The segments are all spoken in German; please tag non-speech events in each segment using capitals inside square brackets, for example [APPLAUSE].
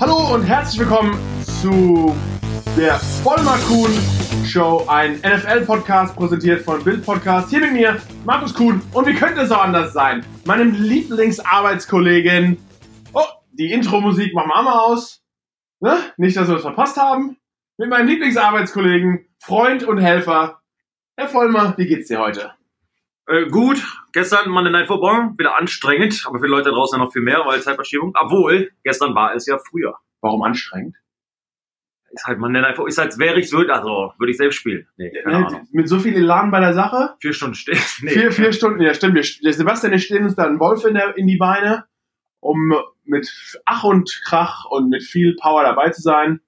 Hallo und herzlich willkommen zu der Vollmer Kuhn Show, ein NFL-Podcast präsentiert von Bild Podcast. Hier mit mir, Markus Kuhn. Und wie könnte es auch anders sein? Meinem Lieblingsarbeitskollegen. Oh, die Intro-Musik machen wir mal aus. Ne? Nicht, dass wir es verpasst haben. Mit meinem Lieblingsarbeitskollegen, Freund und Helfer, Herr Vollmer, wie geht's dir heute? Äh, gut, gestern Monday Night Football, wieder anstrengend, aber für die Leute draußen noch viel mehr, weil Zeitverschiebung. Obwohl, gestern war es ja früher. Warum anstrengend? Ist halt Monday Night Football, ist als wäre ich so, also würde ich selbst spielen. Nee, keine Mit, Ahnung. mit so viel Elan bei der Sache? Vier Stunden stehen. [LAUGHS] Nee. Vier, vier Stunden, ja stimmt. Wir, der Sebastian, der stehen uns da einen Wolf in, der, in die Beine, um mit Ach und Krach und mit viel Power dabei zu sein.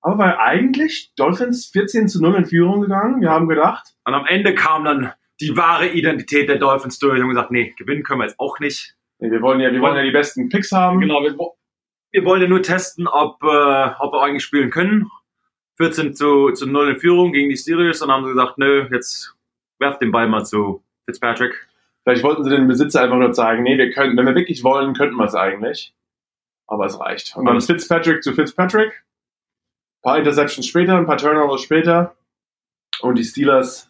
Aber weil eigentlich Dolphins 14 zu 0 in Führung gegangen. Wir haben gedacht, Und am Ende kam dann die wahre Identität der Dolphins durch und gesagt, nee, gewinnen können wir jetzt auch nicht. nee, wir wollen ja, wir wollen ja die besten Picks haben. Genau, wir, wir wollen ja nur testen, ob, äh, ob wir eigentlich spielen können. 14 zu, zu 0 in Führung gegen die Steelers und haben sie gesagt, nö, jetzt werft den Ball mal zu Fitzpatrick. Vielleicht wollten sie den Besitzer einfach nur zeigen, nee, wir können, wenn wir wirklich wollen, könnten wir es eigentlich. Aber es reicht. Und dann Fitzpatrick zu Fitzpatrick. Ein paar Interceptions später, ein paar Turnovers später. Und die Steelers,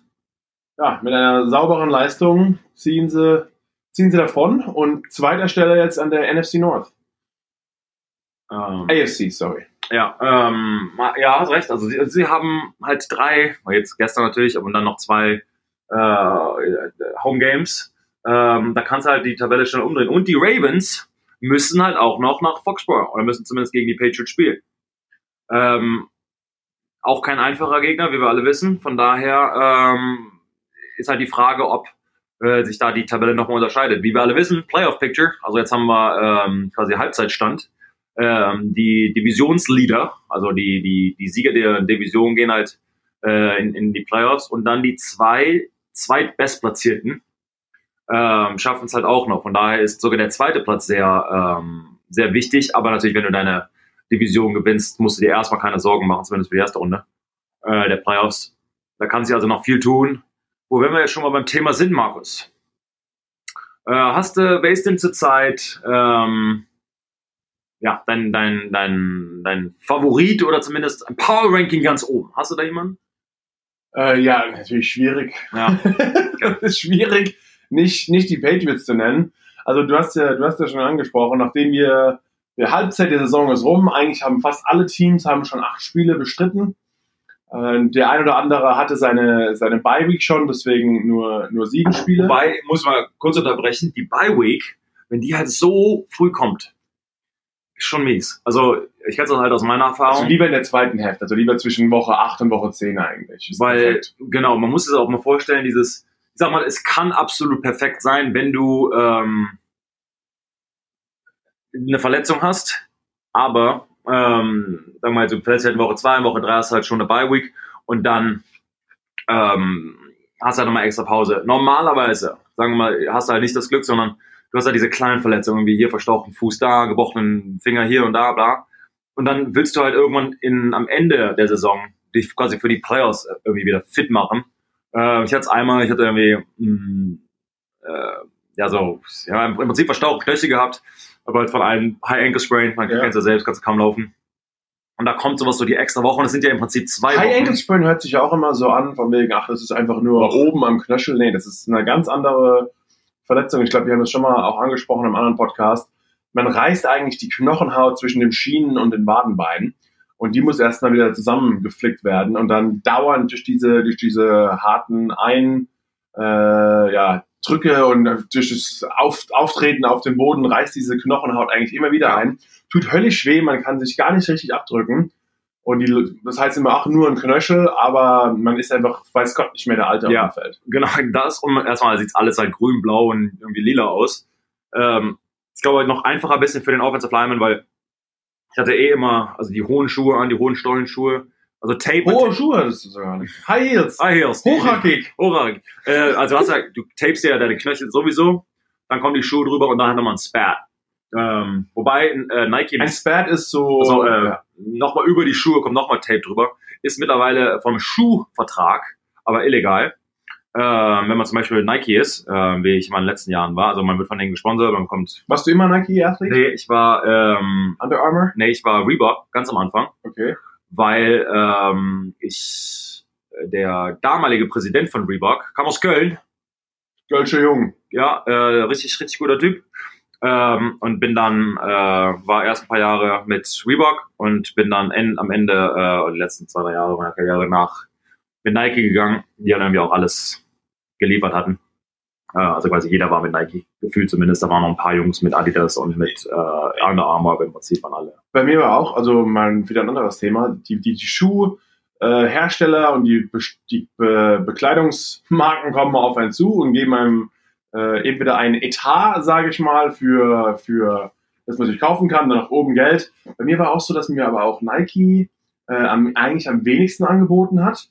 ja, mit einer sauberen Leistung ziehen sie, ziehen sie davon. Und zweiter Stelle jetzt an der NFC North. Ähm, AFC, sorry. Ja, ähm, ja, hast recht. Also sie, sie haben halt drei, jetzt gestern natürlich, aber dann noch zwei äh, Home Games. Ähm, da kannst du halt die Tabelle schnell umdrehen. Und die Ravens müssen halt auch noch nach Foxborough oder müssen zumindest gegen die Patriots spielen. Ähm, auch kein einfacher Gegner, wie wir alle wissen. Von daher ähm, ist halt die Frage, ob äh, sich da die Tabelle nochmal unterscheidet. Wie wir alle wissen, Playoff Picture, also jetzt haben wir ähm, quasi Halbzeitstand ähm, die Divisionsleader, also die, die, die Sieger der Division gehen halt äh, in, in die Playoffs und dann die zwei zweitbestplatzierten ähm, schaffen es halt auch noch. Von daher ist sogar der zweite Platz sehr, ähm, sehr wichtig, aber natürlich, wenn du deine Division gewinnst, musst du dir erstmal keine Sorgen machen, zumindest für die erste Runde äh, der Playoffs. Da kann sich also noch viel tun. Wo wenn wir jetzt schon mal beim Thema sind, Markus. Äh, hast du, wer ist denn zurzeit ähm, ja, dein, dein, dein, dein Favorit oder zumindest ein Power Ranking ganz oben. Hast du da jemanden? Äh, ja, natürlich schwierig. Ja. [LAUGHS] das ist schwierig, nicht, nicht die Patriots zu nennen. Also du hast ja, du hast ja schon angesprochen, nachdem wir die Halbzeit der Saison ist rum, eigentlich haben fast alle Teams haben schon acht Spiele bestritten. Äh, der ein oder andere hatte seine, seine Bye-Week schon, deswegen nur, nur sieben Spiele. Wobei, muss man kurz unterbrechen, die Bye Week, wenn die halt so früh kommt, ist schon mies. Also, ich kenne das halt aus meiner Also Erfahrung. lieber in der zweiten Hälfte, also lieber zwischen Woche 8 und Woche 10 eigentlich. Ist Weil, perfekt. genau, man muss es auch mal vorstellen, dieses, ich sag mal, es kann absolut perfekt sein, wenn du ähm, eine Verletzung hast, aber ähm, sagen wir mal, du verletzt halt in Woche 2, in Woche 3 hast du halt schon eine Bye-Week und dann ähm, hast du halt nochmal extra Pause. Normalerweise, sagen wir mal, hast du halt nicht das Glück, sondern du hast halt diese kleinen Verletzungen, wie hier verstauchten Fuß da, gebrochenen Finger hier und da, bla. Und dann willst du halt irgendwann in, am Ende der Saison dich quasi für die Playoffs irgendwie wieder fit machen. Äh, ich hatte es einmal, ich hatte irgendwie, mh, äh, ja, so, ja, im Prinzip verstauchte Knöchel gehabt, aber halt von einem High Ankle Sprain, man Ja. kennt ja selbst, kannst du kaum laufen. Und da kommt sowas so die extra Woche und es sind ja im Prinzip zwei High Wochen. Ankle Sprain hört sich auch immer so an, von wegen, ach, das ist einfach nur Doch. oben am Knöchel. Nee, das ist eine ganz andere Verletzung. Ich glaube, wir haben das schon mal auch angesprochen im anderen Podcast. Man reißt eigentlich die Knochenhaut zwischen den Schienen und den Wadenbeinen. Und die muss erstmal wieder zusammengeflickt werden und dann dauernd durch diese, durch diese harten Ein, äh, ja, Drücke und durch das auf, Auftreten auf dem Boden reißt diese Knochenhaut eigentlich immer wieder ein. Tut höllisch weh, man kann sich gar nicht richtig abdrücken. Und die, das heißt immer auch nur ein Knöchel, aber man ist einfach, weiß Gott, nicht mehr der Alte Ja. auf dem Feld. Genau, [LAUGHS] das und erstmal sieht alles halt grün, blau und irgendwie lila aus. Ähm, ich glaube noch einfacher ein bisschen für den Offensive Lineman, weil ich hatte eh immer, also die hohen Schuhe an, die hohen Stollenschuhe, also Tape. Hohe Schuhe hattest du sogar nicht. High Heels. High Heels. Hochhackig. Hochhackig. Äh, also hast du, du tapest ja deine Knöchel sowieso, dann kommen die Schuhe drüber und dann hat nochmal ein Spat. Ähm, wobei äh, Nike Ein Spat ist so, also, äh, ja. nochmal über die Schuhe kommt nochmal Tape drüber. Ist mittlerweile vom Schuhvertrag, aber illegal. äh, wenn man zum Beispiel Nike ist, äh, wie ich mal in den letzten Jahren war, also man wird von denen gesponsert, man kommt. Warst du immer Nike-Athlet? Nee, ich war, ähm, Under Armour? nee, ich war Reebok ganz am Anfang, Okay. Weil ähm, ich der damalige Präsident von Reebok kam aus Köln, Gölsche Jung. ja, äh, richtig, richtig guter Typ. Ähm, und bin dann, äh, war erst ein paar Jahre mit Reebok und bin dann en, am Ende, äh, die letzten zwei, drei Jahre meiner Karriere nach mit Nike gegangen, die dann irgendwie auch alles geliefert hatten. Äh, also quasi jeder war mit Nike, gefühlt zumindest. Da waren noch ein paar Jungs mit Adidas und mit äh, Under Armour, aber im Prinzip waren alle. Bei mir war auch, also mal wieder ein anderes Thema, die, die, die Schuhhersteller und die, die Be Bekleidungsmarken kommen auf einen zu und geben einem äh, entweder ein Etat, sage ich mal, für, für das man sich kaufen kann, dann nach oben Geld. Bei mir war auch so, dass mir aber auch Nike äh, am, eigentlich am wenigsten angeboten hat.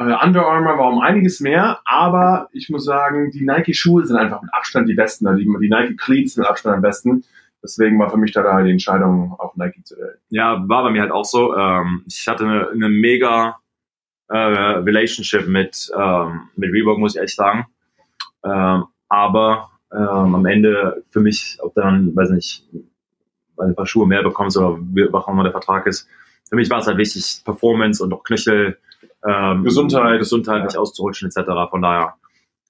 Äh, Under Armour war um einiges mehr, aber ich muss sagen, die Nike-Schuhe sind einfach mit Abstand die besten. Also Die, die Nike Cleats sind mit Abstand am besten. Deswegen war für mich da, da die Entscheidung, auf Nike zu wählen. Ja, war bei mir halt auch so. Ähm, ich hatte eine, eine mega äh, Relationship mit, ähm, mit Reebok, muss ich ehrlich sagen. Ähm, aber ähm, am Ende für mich, ob dann, weiß nicht, ein paar Schuhe mehr bekommst oder wie- auch immer der Vertrag ist, für mich war es halt wichtig, Performance und auch Knöchel, ähm, Gesundheit. Gesundheit nicht auszurutschen etc. Von daher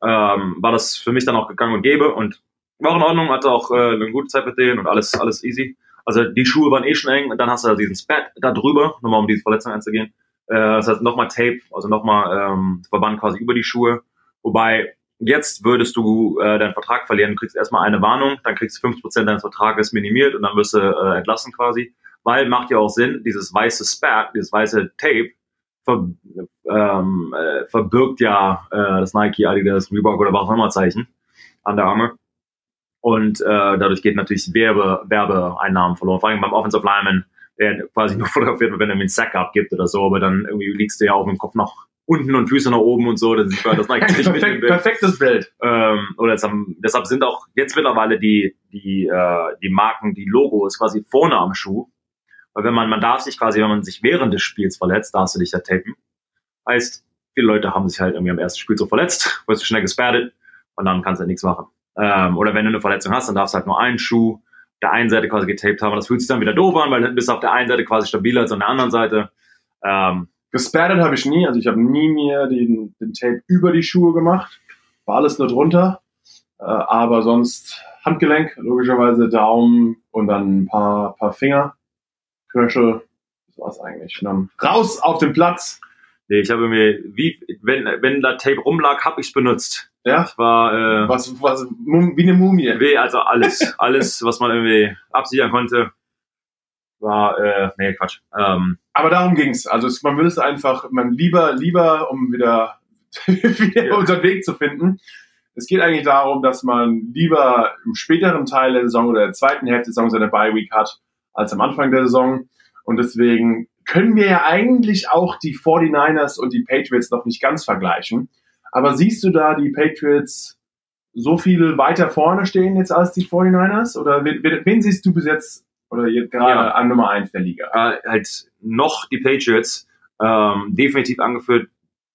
ähm, war das für mich dann auch gegangen und gäbe und war in Ordnung, hatte auch äh, eine gute Zeit mit denen und alles, alles easy. Also die Schuhe waren eh schon eng und dann hast du da diesen Spat da drüber, nochmal um diese Verletzung einzugehen. Äh, das heißt nochmal Tape, also nochmal ähm, Verband quasi über die Schuhe. Wobei jetzt würdest du äh, deinen Vertrag verlieren, du kriegst erstmal eine Warnung, dann kriegst du 5% deines Vertrages minimiert und dann wirst du äh, entlassen quasi. Weil macht ja auch Sinn, dieses weiße Spat, dieses weiße Tape ver, ähm, äh, verbirgt ja äh, das Nike, Adidas, Reebok oder was auch immer Zeichen an der Arme. Und äh, dadurch geht natürlich Werbe, Werbeeinnahmen verloren. Vor allem beim Offensive Lineman, der quasi [LAUGHS] nur fotografiert wird, wenn er mir einen Sack abgibt oder so, aber dann irgendwie liegst du ja auch mit dem Kopf nach unten und Füße nach oben und so, dann sieht man das Nike [LAUGHS] nicht mit Perfekt, Bild. perfektes Bild. Ähm, oder deshalb, deshalb sind auch jetzt mittlerweile die, die, äh, die Marken, die Logos quasi vorne am Schuh. Weil wenn man, man darf sich quasi, wenn man sich während des Spiels verletzt, darfst du dich ja tapen. Heißt, viele Leute haben sich halt irgendwie am ersten Spiel so verletzt, [LAUGHS] wirst du schnell gesperrt und dann kannst du nichts machen. Ähm, oder wenn du eine Verletzung hast, dann darfst du halt nur einen Schuh der einen Seite quasi getaped haben. Und das fühlt sich dann wieder doof an, weil dann bist du auf der einen Seite quasi stabiler als auf der anderen Seite. Ähm, Gesperrt habe ich nie, also ich habe nie mir den, den Tape über die Schuhe gemacht. War alles nur drunter. Äh, aber sonst Handgelenk, logischerweise Daumen und dann ein paar, paar Finger, Knöchel. Das war's eigentlich. Dann raus auf den Platz. nee, ich habe mir, wie, wenn, wenn da Tape rumlag, habe ich benutzt. Ja, Ich war, äh, was, was, wie eine Mumie. Weh, also alles, [LAUGHS] alles, was man irgendwie absichern konnte, war, äh, nee, Quatsch. Ähm, Aber darum ging's. Also es, man will es einfach, man lieber, lieber, um wieder, [LAUGHS] wieder Ja. unseren Weg zu finden. Es geht eigentlich darum, dass man lieber im späteren Teil der Saison oder der zweiten Hälfte der Saison seine Bye Week hat, als am Anfang der Saison. Und deswegen können wir ja eigentlich auch die 49ers und die Patriots noch nicht ganz vergleichen. Aber siehst du da die Patriots so viel weiter vorne stehen jetzt als die 49ers? Oder wen, wen siehst du bis jetzt oder jetzt gerade Ja. an Nummer 1 der Liga? äh, halt noch die Patriots, ähm, definitiv angeführt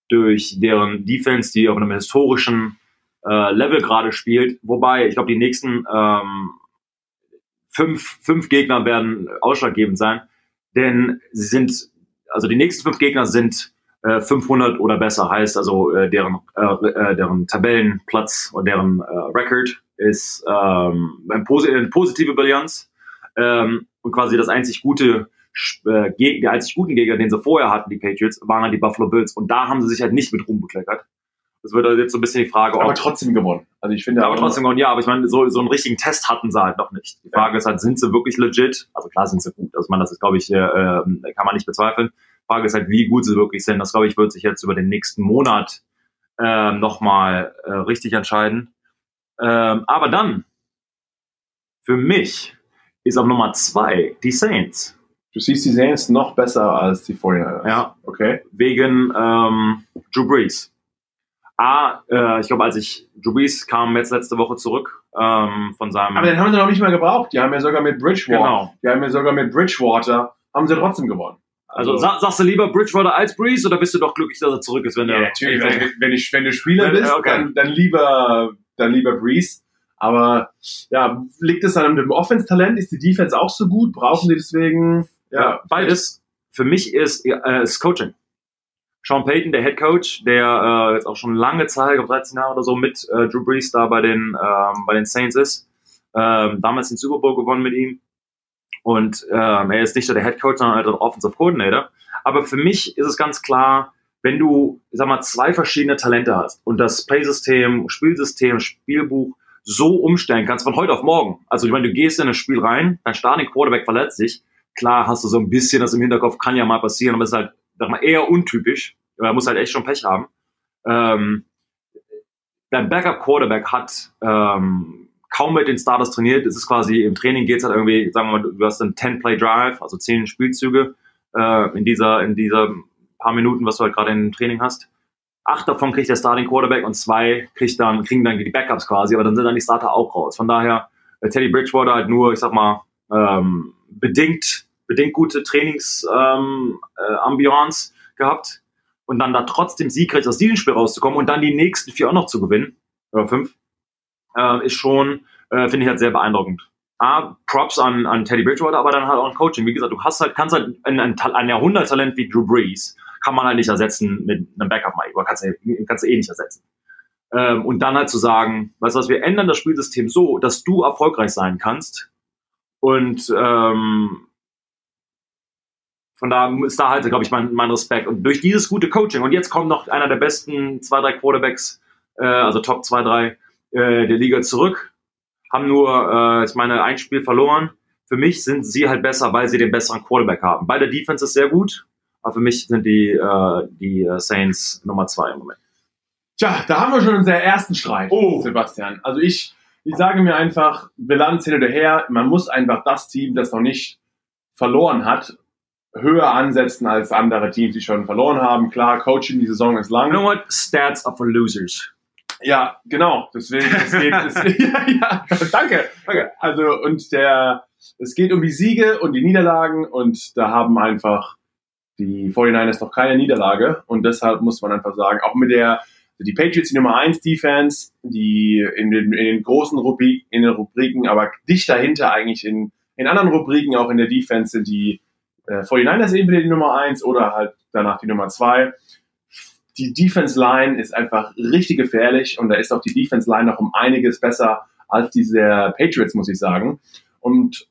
durch deren Defense, die auf einem historischen äh, Level gerade spielt. Wobei, ich glaube, die nächsten ähm, fünf, fünf Gegner werden ausschlaggebend sein, denn sie sind, also die nächsten fünf Gegner sind äh, 500 oder besser, heißt also äh, deren, äh, äh, deren Tabellenplatz und deren äh, Record ist ähm, eine posi- eine positive Bilanz. Ähm, und quasi das einzig gute äh, die einzig guten Gegner, den sie vorher hatten, die Patriots, waren halt die Buffalo Bills. Und da haben sie sich halt nicht mit Ruhm bekleckert. Das wird also jetzt so ein bisschen die Frage, aber trotzdem gewonnen. Also ich finde aber trotzdem, gewonnen, ja, aber ich meine, so, so einen richtigen Test hatten sie halt noch nicht. Die Frage ist halt, sind sie wirklich legit? Also klar sind sie gut. Also man, das ist, glaube ich, äh, äh, kann man nicht bezweifeln. Die Frage ist halt, wie gut sie wirklich sind. Das, glaube ich, wird sich jetzt über den nächsten Monat äh, nochmal äh, richtig entscheiden. Ähm, aber dann, für mich, ist auf Nummer zwei die Saints. Du siehst die Saints noch besser als die 49ers. Ja, Okay. wegen ähm, Drew Brees. A, äh, ich glaube, als ich Brees kam jetzt letzte Woche zurück ähm, von seinem Aber den haben sie noch nicht mal gebraucht. Die haben ja sogar mit Bridgewater, genau die haben ja sogar mit Bridgewater, haben sie trotzdem gewonnen. Also, sag, sagst du lieber Bridgewater als Breeze oder bist du doch glücklich, dass er zurück ist, wenn ja, er natürlich, wenn, wenn, ich, wenn du Spieler Ja, bist, okay. dann, dann lieber, dann lieber Breeze. Aber ja, liegt es an dem Offense-Talent? Ist die Defense auch so gut? Brauchen die deswegen? Ja, beides. Für mich ist, äh, ist Coaching. Sean Payton, der Head Coach, der äh, jetzt auch schon lange Zeit, ich glaube 13 Jahre oder so, mit äh, Drew Brees da bei den, ähm, bei den Saints ist. Ähm, damals den Super Bowl gewonnen mit ihm. Und ähm, er ist nicht nur der Head Coach, sondern halt der Offensive Coordinator. Aber für mich ist es ganz klar, wenn du, ich sag mal, zwei verschiedene Talente hast und das Playsystem, Spielsystem, Spielbuch so umstellen kannst von heute auf morgen. Also ich meine, du gehst in ein Spiel rein, dein Starting Quarterback verletzt sich, klar hast du so ein bisschen das im Hinterkopf, kann ja mal passieren, aber es ist halt, sag mal, eher untypisch. Er muss halt echt schon Pech haben. Ähm, dein Backup Quarterback hat ähm, kaum mit den Starters trainiert. Es ist quasi im Training geht's halt irgendwie, sagen wir mal, du hast einen 10-Play Drive, also 10 Spielzüge äh, in dieser in dieser paar Minuten, was du halt gerade im Training hast. Acht davon kriegt der Starting Quarterback und zwei kriegt dann, kriegen dann die Backups quasi, aber dann sind dann die Starter auch raus. Von daher, äh, Teddy Bridgewater halt nur, ich sag mal, ähm, bedingt, bedingt gute Trainings ähm, äh, gehabt und dann da trotzdem siegreich aus diesem Spiel rauszukommen und dann die nächsten vier auch noch zu gewinnen, oder fünf, äh, ist schon, äh, finde ich halt sehr beeindruckend. A, Props an, an Teddy Bridgewater, aber dann halt auch ein Coaching. Wie gesagt, du hast halt, kannst halt ein, ein, ein Jahrhunderttalent wie Drew Brees, kann man halt nicht ersetzen mit einem Backup Mike, oder kannst du, kannst eh nicht ersetzen. Ähm, und dann halt zu sagen, weißt du was, wir ändern das Spielsystem so, dass du erfolgreich sein kannst und ähm, von da ist da halt, glaube ich, mein, mein Respekt. Und durch dieses gute Coaching, und jetzt kommt noch einer der besten zwei, drei Quarterbacks, äh, also Top zwei, drei äh, der Liga zurück, haben nur, äh, ich meine, ein Spiel verloren. Für mich sind sie halt besser, weil sie den besseren Quarterback haben. Bei der Defense ist sehr gut, aber für mich sind die, äh, die äh, Saints Nummer zwei im Moment. Tja, da haben wir schon unseren ersten Streit, Oh. Sebastian. Also ich, ich sage mir einfach, Bilanz hin oder her, man muss einfach das Team, das noch nicht verloren hat, höher ansetzen als andere Teams, die schon verloren haben. Klar, Coaching, die Saison ist lang. You know what? Stats are for losers. Ja, genau. Deswegen, es geht, [LAUGHS] es, [LAUGHS] ja, ja, danke. danke. Also, und der, es geht um die Siege und die Niederlagen und da haben einfach die 49ers noch keine Niederlage und deshalb muss man einfach sagen, auch mit der, die Patriots, die Nummer 1 Defense, die in den, in den großen Rubrik, in den Rubriken, aber dicht dahinter eigentlich in, in anderen Rubriken, auch in der Defense sind die äh, 49ers entweder die Nummer 1 oder halt danach die Nummer 2 die Defense Line ist einfach richtig gefährlich und da ist auch die Defense Line noch um einiges besser als diese Patriots, muss ich sagen. Und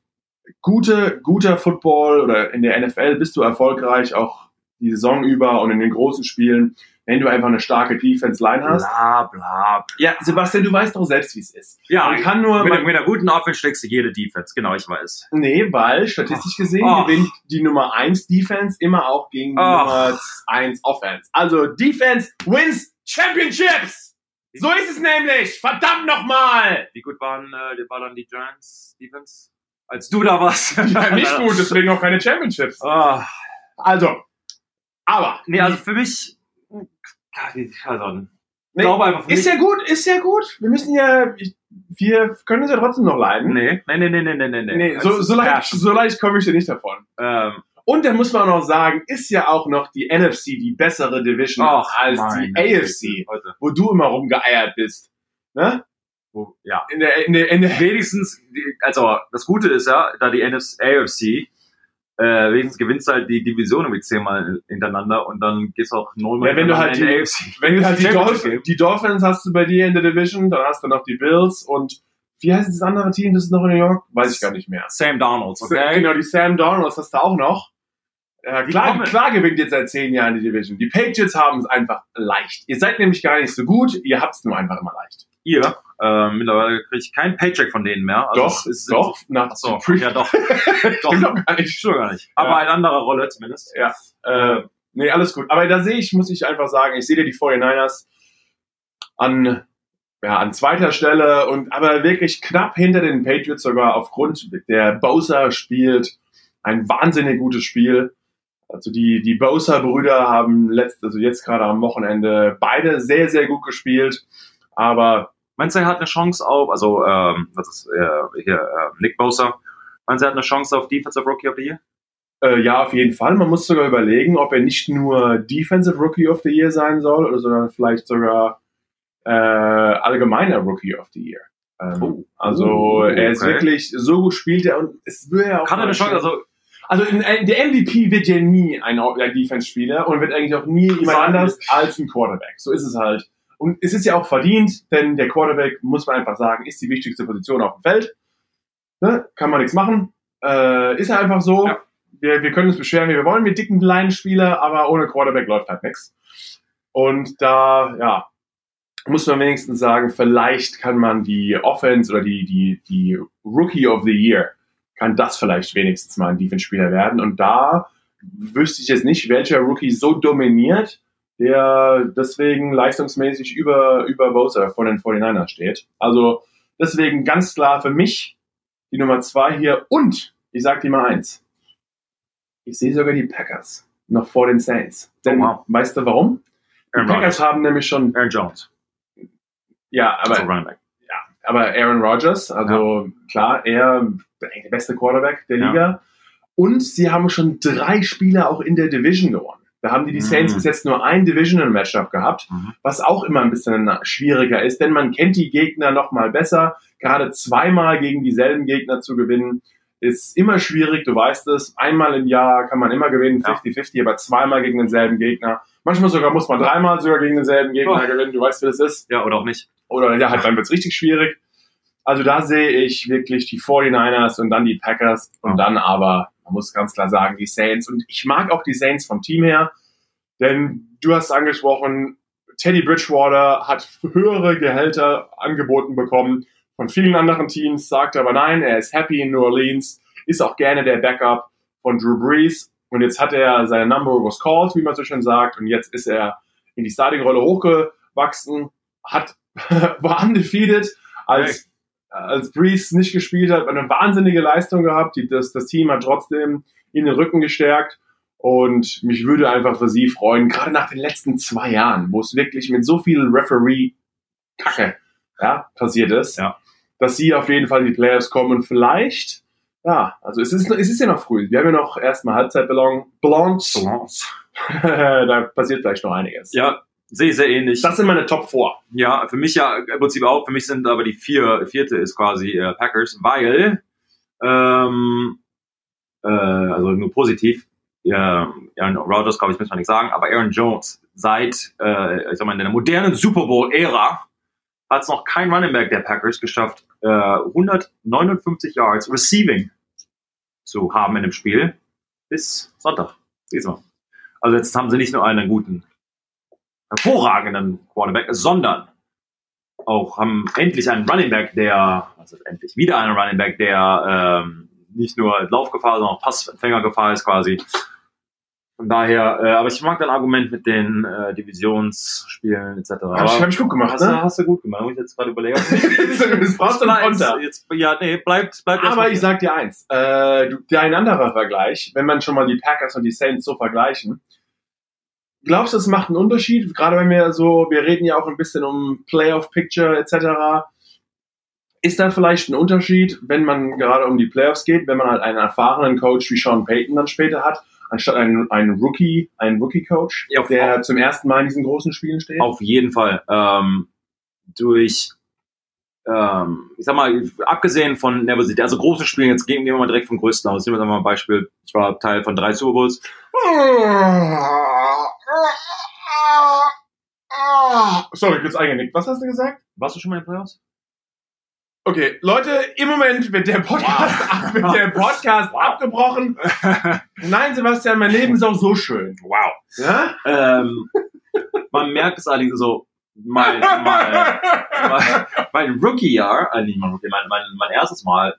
gute, guter Football oder in der NFL bist du erfolgreich auch die Saison über und in den großen Spielen, wenn du einfach eine starke Defense Line hast. Bla, bla. Ja, Sebastian, du weißt doch selbst, wie es ist. Ja, Man kann nur, mit, man, mit einer guten Offense schlägst du jede Defense. Genau, ich weiß. nee, weil statistisch gesehen Ach. gewinnt die Nummer 1 Defense immer auch gegen die Ach. Nummer 1 Offense. Also Defense wins Championships! So ist es nämlich! Verdammt nochmal! Wie gut waren, äh, war dann die Giants Defense? Als du da warst. Ja, nicht gut, deswegen auch keine Championships. Ah, Also, aber. nee, also für mich, also, ich Nee, ist ja gut, ist ja gut. Wir müssen ja, ich- wir können uns ja trotzdem noch leiden. nee, nee, nee, nee, nee, nee, nee, nee. So, so, leicht, so leicht komme ich dir nicht davon. Ähm, Und dann muss man auch sagen, ist ja auch noch die NFC die bessere Division ach, als die AFC, Leute. wo du immer rumgeeiert bist. Ne? Wo, ja. In der, in der, in der, Wenigstens, also das Gute ist ja, da die NFC, AFC, äh, wenigstens gewinnst du halt die Division irgendwie zehnmal hintereinander und dann geht's auch nullmal Ja, wenn du halt die- AFC. [LAUGHS] wenn du halt die, Dolph die Dolphins hast du bei dir in der Division, dann hast du noch die Bills und wie heißt das andere Team, das ist noch in New York? Weiß ich gar nicht mehr. Sam Donalds, okay? Genau, die Sam Donalds hast du auch noch. Äh, Die klar, klar gewinnt jetzt seit zehn Jahren die Division. Die Patriots haben es einfach leicht. Ihr seid nämlich gar nicht so gut, ihr habt es nur einfach immer leicht. Ihr, äh, mittlerweile kriege ich keinen Paycheck von denen mehr. Also doch, ist, doch, nach Ach so, ja doch. Stimmt [LAUGHS] [LAUGHS] doch. doch gar nicht. Stimmt gar nicht. Aber Ja. in anderer Rolle zumindest. Äh, nee, alles gut. Aber da sehe ich, muss ich einfach sagen, ich sehe dir die 49ers an, ja, an zweiter Stelle und aber wirklich knapp hinter den Patriots sogar aufgrund der Bowser spielt ein wahnsinnig gutes Spiel. Also die, die Bowser-Brüder haben letzt, also jetzt gerade am Wochenende beide sehr, sehr gut gespielt. Aber Meinst du, er hat eine Chance auf, also ähm, das ist äh, hier äh, Nick Bosa, meinst du, er hat eine Chance auf Defensive Rookie of the Year? Äh, ja, auf jeden Fall. Man muss sogar überlegen, ob er nicht nur Defensive Rookie of the Year sein soll, oder sondern vielleicht sogar äh, allgemeiner Rookie of the Year. Ähm, Oh. Also Oh, er ist okay. wirklich, so gut spielt er und es will ja auch. Kann er eine Chance, also Also in, der MVP wird ja nie ein, ein Defense-Spieler und wird eigentlich auch nie jemand anders als ein Quarterback. So ist es halt. Und es ist ja auch verdient, denn der Quarterback, muss man einfach sagen, ist die wichtigste Position auf dem Feld. Ne? Kann man nichts machen. Äh, ist einfach so. Ja. Wir, wir können uns beschweren, wie wir wollen, wir dicken kleinen Spieler, aber ohne Quarterback läuft halt nichts. Und da, ja, muss man wenigstens sagen, vielleicht kann man die Offense oder die, die, die Rookie of the Year, kann das vielleicht wenigstens mal ein Defense-Spieler werden. Und da wüsste ich jetzt nicht, welcher Rookie so dominiert, der deswegen leistungsmäßig über, über Bosa von den 49ers steht. Also deswegen ganz klar für mich die Nummer zwei hier. Und ich sag dir mal eins. Ich sehe sogar die Packers noch vor den Saints. Denn Oh, wow. weißt du warum? Die Aaron Packers Rodgers. haben nämlich schon, Aaron Jones. ja, aber Also Running Back. aber Aaron Rodgers, also klar, er der beste Quarterback der Ja. Liga. Und sie haben schon drei Spieler auch in der Division gewonnen. Da haben die, die Saints Mhm. bis jetzt nur ein Divisional-Matchup gehabt, Mhm. was auch immer ein bisschen schwieriger ist, denn man kennt die Gegner noch mal besser. Gerade zweimal gegen dieselben Gegner zu gewinnen, ist immer schwierig. Du weißt es, einmal im Jahr kann man immer gewinnen, Ja. 50-50, aber zweimal gegen denselben Gegner. Manchmal sogar muss man dreimal sogar gegen denselben Gegner Oh. gewinnen. Du weißt, wie das ist. Ja, oder auch nicht. Oder ja, halt, dann wird's richtig schwierig. Also da sehe ich wirklich die 49ers und dann die Packers und dann aber, man muss ganz klar sagen, die Saints. Und ich mag auch die Saints vom Team her, denn du hast angesprochen, Teddy Bridgewater hat höhere Gehälter angeboten bekommen von vielen anderen Teams, sagt aber nein, er ist happy in New Orleans, ist auch gerne der Backup von Drew Brees. Und jetzt hat er seine Number was called, wie man so schön sagt, und jetzt ist er in die Starting-Rolle hochgewachsen, hat, [LAUGHS] war undefeated, als, als Brees nicht gespielt hat, eine wahnsinnige Leistung gehabt. Die, das, das Team hat trotzdem ihn den Rücken gestärkt. Und mich würde einfach für sie freuen, gerade nach den letzten zwei Jahren, wo es wirklich mit so viel Referee-Kacke ja, passiert ist, Ja. dass sie auf jeden Fall in die Playoffs kommen und vielleicht, ja, also es ist, es ist ja noch früh. Wir haben ja noch erstmal Halbzeitballon, Ballons. Balance. [LAUGHS] da passiert vielleicht noch einiges. Ja, sehe ich sehr ähnlich. Das sind meine Top 4. Ja, für mich ja im Prinzip auch. Für mich sind aber die vier, vierte ist quasi äh, Packers, weil ähm, äh, also nur positiv. Ja, Aaron Rodgers, glaube ich, muss man nicht sagen, aber Aaron Jones seit, äh, ich sag mal, in der modernen Super Bowl-Ära hat es noch kein Running Back der Packers geschafft, äh, 159 Yards Receiving zu haben in dem Spiel bis Sonntag. Diesmal. Also jetzt haben sie nicht nur einen guten, hervorragenden Quarterback, sondern auch haben endlich einen Running Back, der, also endlich wieder einen Running Back, der ähm, nicht nur Laufgefahr, sondern auch Passempfängergefahr ist quasi. Von daher, äh, aber ich mag dein Argument mit den äh, Divisionsspielen etc. Hab ich, hab ich gut gemacht, hast, du, ne? hast du gut gemacht, muss ich jetzt gerade überlegen. [LAUGHS] das brauchst du Konter. Jetzt, ja, nee, bleibt, bleibt Aber ich sag dir eins, äh, du, ein anderer Vergleich, wenn man schon mal die Packers und die Saints so vergleichen, glaubst du, es macht einen Unterschied? Gerade wenn wir so, wir reden ja auch ein bisschen um Playoff Picture etc. Ist da vielleicht ein Unterschied, wenn man gerade um die Playoffs geht, wenn man halt einen erfahrenen Coach wie Sean Payton dann später hat, anstatt einen, einen Rookie, einen Rookie-Coach, Ja, auf- der zum ersten Mal in diesen großen Spielen steht? Auf jeden Fall. Ähm, durch, ähm, ich sag mal, abgesehen von Nervosität, also große Spiele, jetzt gehen wir mal direkt vom größten aus. Nehmen wir mal ein Beispiel. Ich war Teil von drei Super Bowls. [LAUGHS] Sorry, kurz eingenickt. Was hast du gesagt? Warst du schon mal in Playoffs? Okay, Leute, im Moment wird der Podcast, Wow. wird der Podcast Wow. abgebrochen. [LAUGHS] Nein, Sebastian, mein Leben ist auch so schön. wow. Ja? Ähm, man merkt es allerdings so, mein, mein, mein, mein Rookie-Jahr, äh, nicht mein Rookie, mein, mein, mein erstes Mal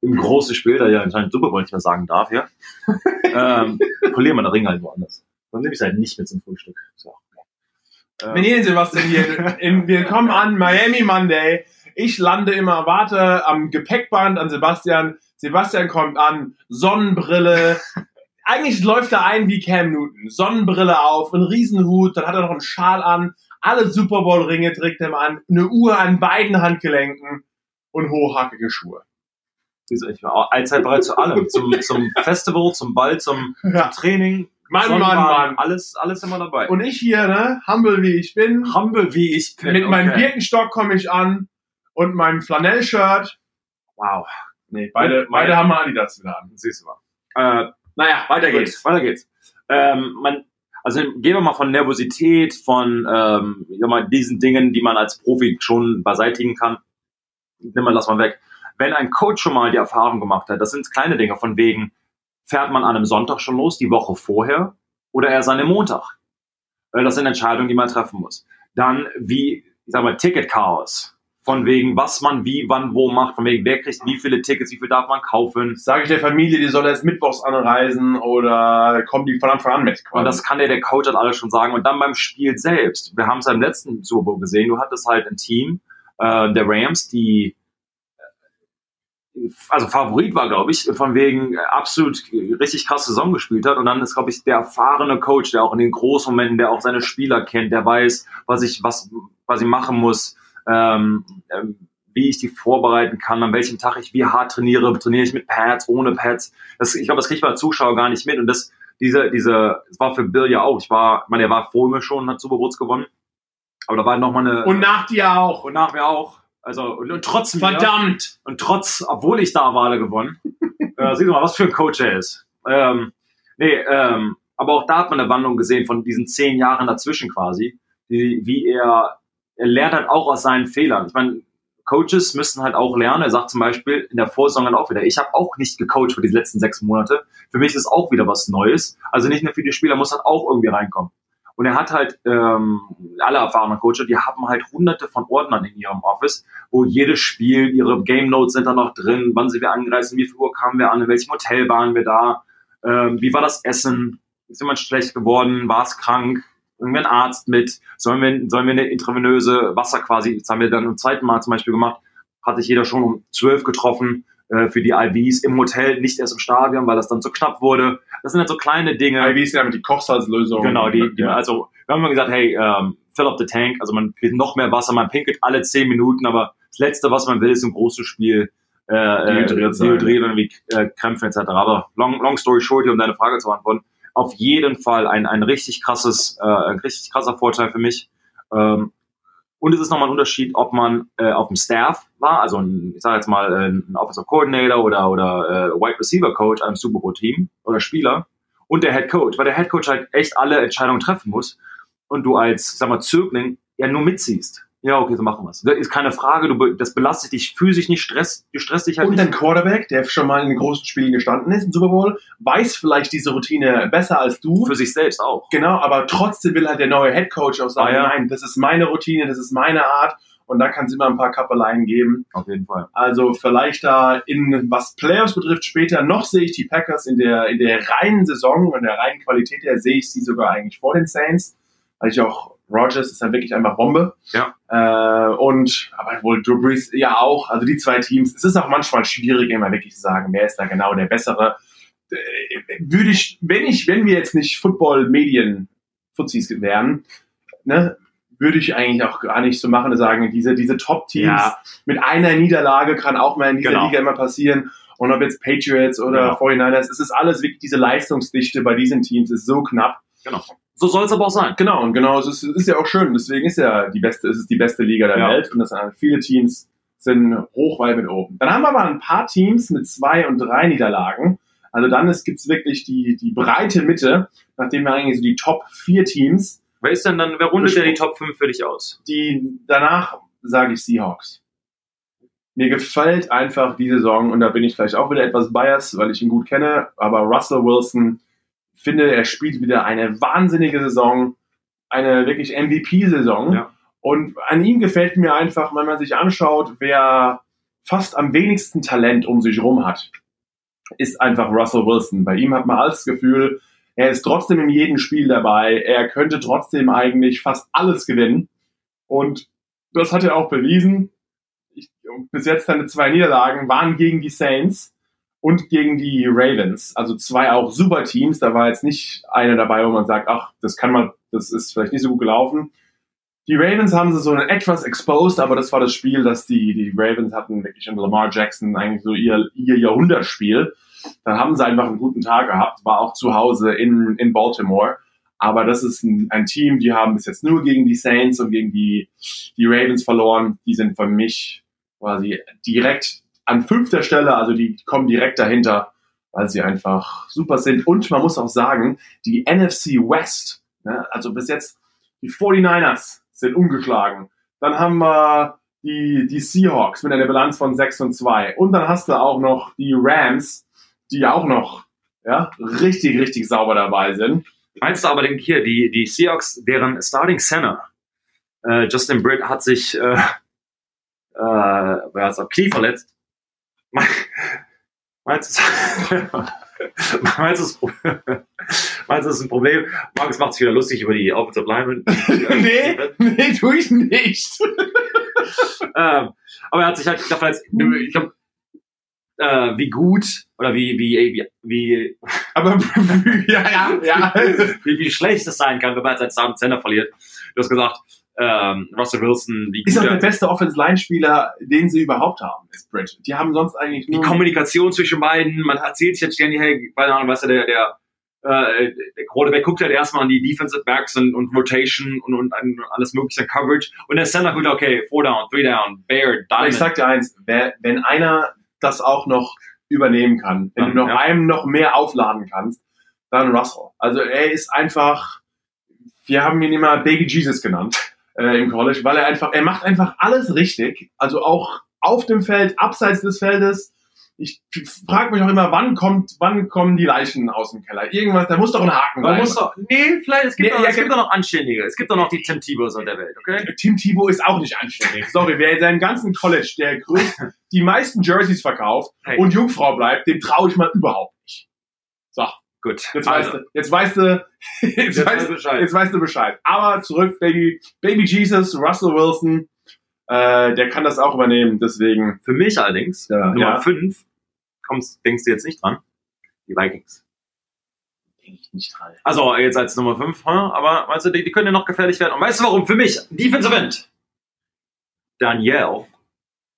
im großen Spiel, da ja anscheinend Super Bowl nicht mehr sagen darf, ja, [LAUGHS] ähm, polieren wir den Ring halt woanders. Dann nehme ich es halt nicht mit zum Frühstück. So. Ähm, Wenn ihr Sebastian hier, in, wir kommen an Miami Monday. Ich lande immer, warte am Gepäckband an Sebastian. Sebastian kommt an, Sonnenbrille. Eigentlich läuft er ein wie Cam Newton. Sonnenbrille auf, ein Riesenhut, dann hat er noch einen Schal an, alle Super Bowl Ringe trägt er an, eine Uhr an beiden Handgelenken und hochhackige Schuhe. Ich war allzeit bereit zu allem. Zum, zum Festival, zum Ball, zum, Ja. zum Training. Mann, Mann, Mann. Alles, alles immer dabei. Und ich hier, ne, humble wie ich bin, humble wie ich bin. mit meinem okay. Birkenstock komme ich an und meinem Flanellshirt. Wow. Nee, beide, Und beide haben Adidas wieder an. Siehst du mal. Äh, naja, weiter Gut. geht's. Weiter geht's. Ähm, man, also gehen wir mal von Nervosität, von ähm, mal, diesen Dingen, die man als Profi schon beseitigen kann. Nimm mal das mal weg. Wenn ein Coach schon mal die Erfahrung gemacht hat, das sind kleine Dinge von wegen, fährt man an einem Sonntag schon los, die Woche vorher, oder erst an dem Montag? Das sind Entscheidungen, die man treffen muss. Dann, wie, ich sag mal, Ticketchaos. Von wegen, was man wie, wann, wo macht, von wegen, wer kriegt wie viele Tickets, wie viel darf man kaufen. Sage ich der Familie, die soll erst mittwochs anreisen oder kommen die von Anfang an mit? Und das kann dir der Coach halt alles schon sagen. Und dann beim Spiel selbst. Wir haben es ja im letzten Super Bowl gesehen. Du hattest halt ein Team äh, der Rams, die also Favorit war, glaube ich, von wegen äh, absolut richtig krass Saison gespielt hat. Und dann ist, glaube ich, der erfahrene Coach, der auch in den Großmomenten, der auch seine Spieler kennt, der weiß, was ich, was, was ich machen muss, ähm, ähm, wie ich die vorbereiten kann, an welchem Tag ich wie hart trainiere, trainiere ich mit Pads, ohne Pads. Das, ich glaube, das kriegt man als Zuschauer gar nicht mit. Und das, diese, diese, es war für Bill ja auch. Ich war, ich meine, er war vor mir schon und hat Super Bowls gewonnen. Aber da war noch mal eine, Und nach dir auch. und nach mir auch. Also, und, und trotz mir, Verdammt! und trotz, obwohl ich da war, alle gewonnen. [LAUGHS] äh, siehst du mal, was für ein Coach er ist. Ähm, nee, ähm, aber auch da hat man eine Wandlung gesehen von diesen zehn Jahren dazwischen quasi, die, wie er, er lernt halt auch aus seinen Fehlern. Ich meine, Coaches müssen halt auch lernen. Er sagt zum Beispiel in der Vorsaison dann auch wieder, ich habe auch nicht gecoacht für die letzten sechs Monate. Für mich ist es auch wieder was Neues. Also nicht nur für die Spieler muss halt auch irgendwie reinkommen. Und er hat halt, ähm, alle erfahrenen Coaches, die haben halt hunderte von Ordnern in ihrem Office, wo jedes Spiel, ihre Game Notes sind da noch drin, wann sind wir angereist, wie viel Uhr kamen wir an, in welchem Hotel waren wir da, ähm, wie war das Essen, ist jemand schlecht geworden, war es krank, irgendwie ein Arzt mit, sollen wir, sollen wir eine intravenöse Wasser quasi, das haben wir dann im zweiten Mal zum Beispiel gemacht, hatte sich jeder schon um zwölf getroffen äh, für die IVs im Hotel, nicht erst im Stadion, weil das dann zu knapp wurde. Das sind halt so kleine Dinge. Ist ja mit die Kochsalzlösung? Genau, die, die ja. also wir haben mal gesagt, hey, ähm, fill up the tank, also man kriegt noch mehr Wasser, man pinkelt alle zehn Minuten, aber das Letzte, was man will, ist ein großes Spiel äh, äh, dehydriert und wie äh, Krämpfe etc. Aber long, long story short, hier, um deine Frage zu beantworten, auf jeden Fall ein, ein richtig krasses, äh, ein richtig krasser Vorteil für mich. Ähm, und es ist nochmal ein Unterschied, ob man äh, auf dem Staff war, also ein, ich sage jetzt mal äh, ein Offensive Coordinator oder, oder äh, Wide Receiver Coach einem Super Bowl Team oder Spieler und der Head Coach, weil der Head Coach halt echt alle Entscheidungen treffen muss und du als, sag mal, Zögling ja nur mitziehst. Ja, okay, so machen wir es. Das ist keine Frage, du, das belastet dich physisch nicht, stresst, du stresst dich halt Und nicht. ein Quarterback, der schon mal in den großen Spielen gestanden ist, im Super Bowl, weiß vielleicht diese Routine besser als du. Für sich selbst auch. Genau, aber trotzdem will halt der neue Head Coach auch sagen, Ah, ja. nein, das ist meine Routine, das ist meine Art. Und da kann es immer ein paar Kappeleien geben. Auf jeden Fall. Also vielleicht da in, was Playoffs betrifft, später noch sehe ich die Packers in der, in der reinen Saison und der reinen Qualität her sehe ich sie sogar eigentlich vor den Saints. Weil ich auch, Rogers ist ja wirklich einfach Bombe. Ja. Äh, und, aber wohl Drew Brees ja auch. Also die zwei Teams. Es ist auch manchmal schwierig, immer wirklich zu sagen, wer ist da genau der Bessere. Äh, Würde ich, wenn ich, wenn wir jetzt nicht Football-Medien, Fuzis wären, ne, würde ich eigentlich auch gar nicht so machen, sagen, diese, diese Top-Teams Ja. mit einer Niederlage kann auch mal in dieser Genau. Liga immer passieren. Und ob jetzt Patriots oder Genau. 49ers, es ist alles wirklich, diese Leistungsdichte bei diesen Teams ist so knapp. Genau. So soll es aber auch sein. Genau, und genau, es ist, es ist ja auch schön. Deswegen ist ja die beste, es ist die beste Liga der Ja. Welt und das sind viele Teams sind hochweit mit oben. Dann haben wir aber ein paar Teams mit zwei und drei Niederlagen. Also dann ist, gibt's wirklich die, die breite Mitte, nachdem wir eigentlich so die Top vier Teams, Wer ist denn dann, wer rundet denn die Top 5 für dich aus? die danach sage ich Seahawks. Mir gefällt einfach die Saison und da bin ich vielleicht auch wieder etwas biased, weil ich ihn gut kenne, aber Russell Wilson finde, er spielt wieder eine wahnsinnige Saison, eine wirklich MVP-Saison. Ja. Und an ihm gefällt mir einfach, wenn man sich anschaut, wer fast am wenigsten Talent um sich rum hat, ist einfach Russell Wilson. Bei ihm hat man alles das Gefühl, er ist trotzdem in jedem Spiel dabei. Er könnte trotzdem eigentlich fast alles gewinnen. Und das hat er auch bewiesen. Ich, bis jetzt seine zwei Niederlagen waren gegen die Saints und gegen die Ravens. Also zwei auch super Teams. Da war jetzt nicht einer dabei, wo man sagt, ach, das kann man, das ist vielleicht nicht so gut gelaufen. Die Ravens haben sie so etwas exposed, aber das war das Spiel, dass die, die Ravens hatten wirklich in Lamar Jackson eigentlich so ihr, ihr Jahrhundertspiel. Dann haben sie einfach einen guten Tag gehabt, war auch zu Hause in, in Baltimore. Aber das ist ein, ein Team, die haben bis jetzt nur gegen die Saints und gegen die, die Ravens verloren. Die sind für mich quasi direkt an fünfter Stelle, also die kommen direkt dahinter, weil sie einfach super sind. Und man muss auch sagen, die NFC West, ne, also bis jetzt die 49ers sind ungeschlagen. Dann haben wir die, die Seahawks mit einer Bilanz von 6 und 2. Und dann hast du auch noch die Rams, die auch noch ja, richtig, richtig sauber dabei sind. Meinst du aber, denk hier, die, die Seahawks, deren Starting Center, äh, Justin Britt hat sich äh, äh, also Knie verletzt. Meinst du, [LAUGHS] meinst du, meinst du, das ist ein Problem? Markus macht sich wieder lustig über die Offensive Linemen. [LAUGHS] nee, nee, tue ich nicht. ähm, aber er hat sich halt davon jetzt, ich glaube, äh, wie gut oder wie, wie, wie, wie, [LAUGHS] Aber ja, ja, ja. [LAUGHS] wie, wie schlecht es sein kann, wenn man jetzt seinen Sender verliert. Du hast gesagt, ähm, Russell Wilson, wie Ist gut auch der er, beste Offense-Line-Spieler, den sie überhaupt haben, ist Britt. Die haben sonst eigentlich die nur... Kommunikation zwischen beiden, man erzählt sich jetzt ständig, hey, keine Ahnung, weißt du, der, der, äh, der Quarterback guckt halt erstmal an die Defensive Backs und, und Rotation und, und an alles mögliche Coverage und der Center guckt, okay, four down, three down, Bear, Diamond. ich sag dir eins, wer, wenn einer das auch noch übernehmen kann, wenn Ja, du noch ja. einem noch mehr aufladen kannst, dann Russell. Also er ist einfach, wir haben ihn immer Baby Jesus genannt äh, im College, weil er einfach, er macht einfach alles richtig. Also auch auf dem Feld, abseits des Feldes. Ich frage mich auch immer, wann kommt, wann kommen die Leichen aus dem Keller? Irgendwas, da muss doch ein Haken Man sein. muss doch, nee, vielleicht, es gibt, Nee, doch, ja, es gibt doch noch Anständige. Es gibt doch noch die Tim Tebows der Welt, okay? Tim Thibault ist auch nicht anständig. Sorry, wer in seinem ganzen College der größte, [LAUGHS] die meisten Jerseys verkauft Hey. und Jungfrau bleibt, dem traue ich mal überhaupt nicht. So, Gut. jetzt also, weißt du, jetzt weißt du, [LAUGHS] jetzt, jetzt weißt Bescheid. jetzt weißt du Bescheid. Aber zurück, Baby, Baby Jesus, Russell Wilson, äh, der kann das auch übernehmen, deswegen. Für mich allerdings, Ja, Nummer ja. 5, kommst, denkst du jetzt nicht dran, die Vikings. Denke ich nicht dran. Also jetzt als Nummer 5, aber weißt du, die, die können ja noch gefährlich werden. Und weißt du warum? Für mich, Defensive End. Daniel,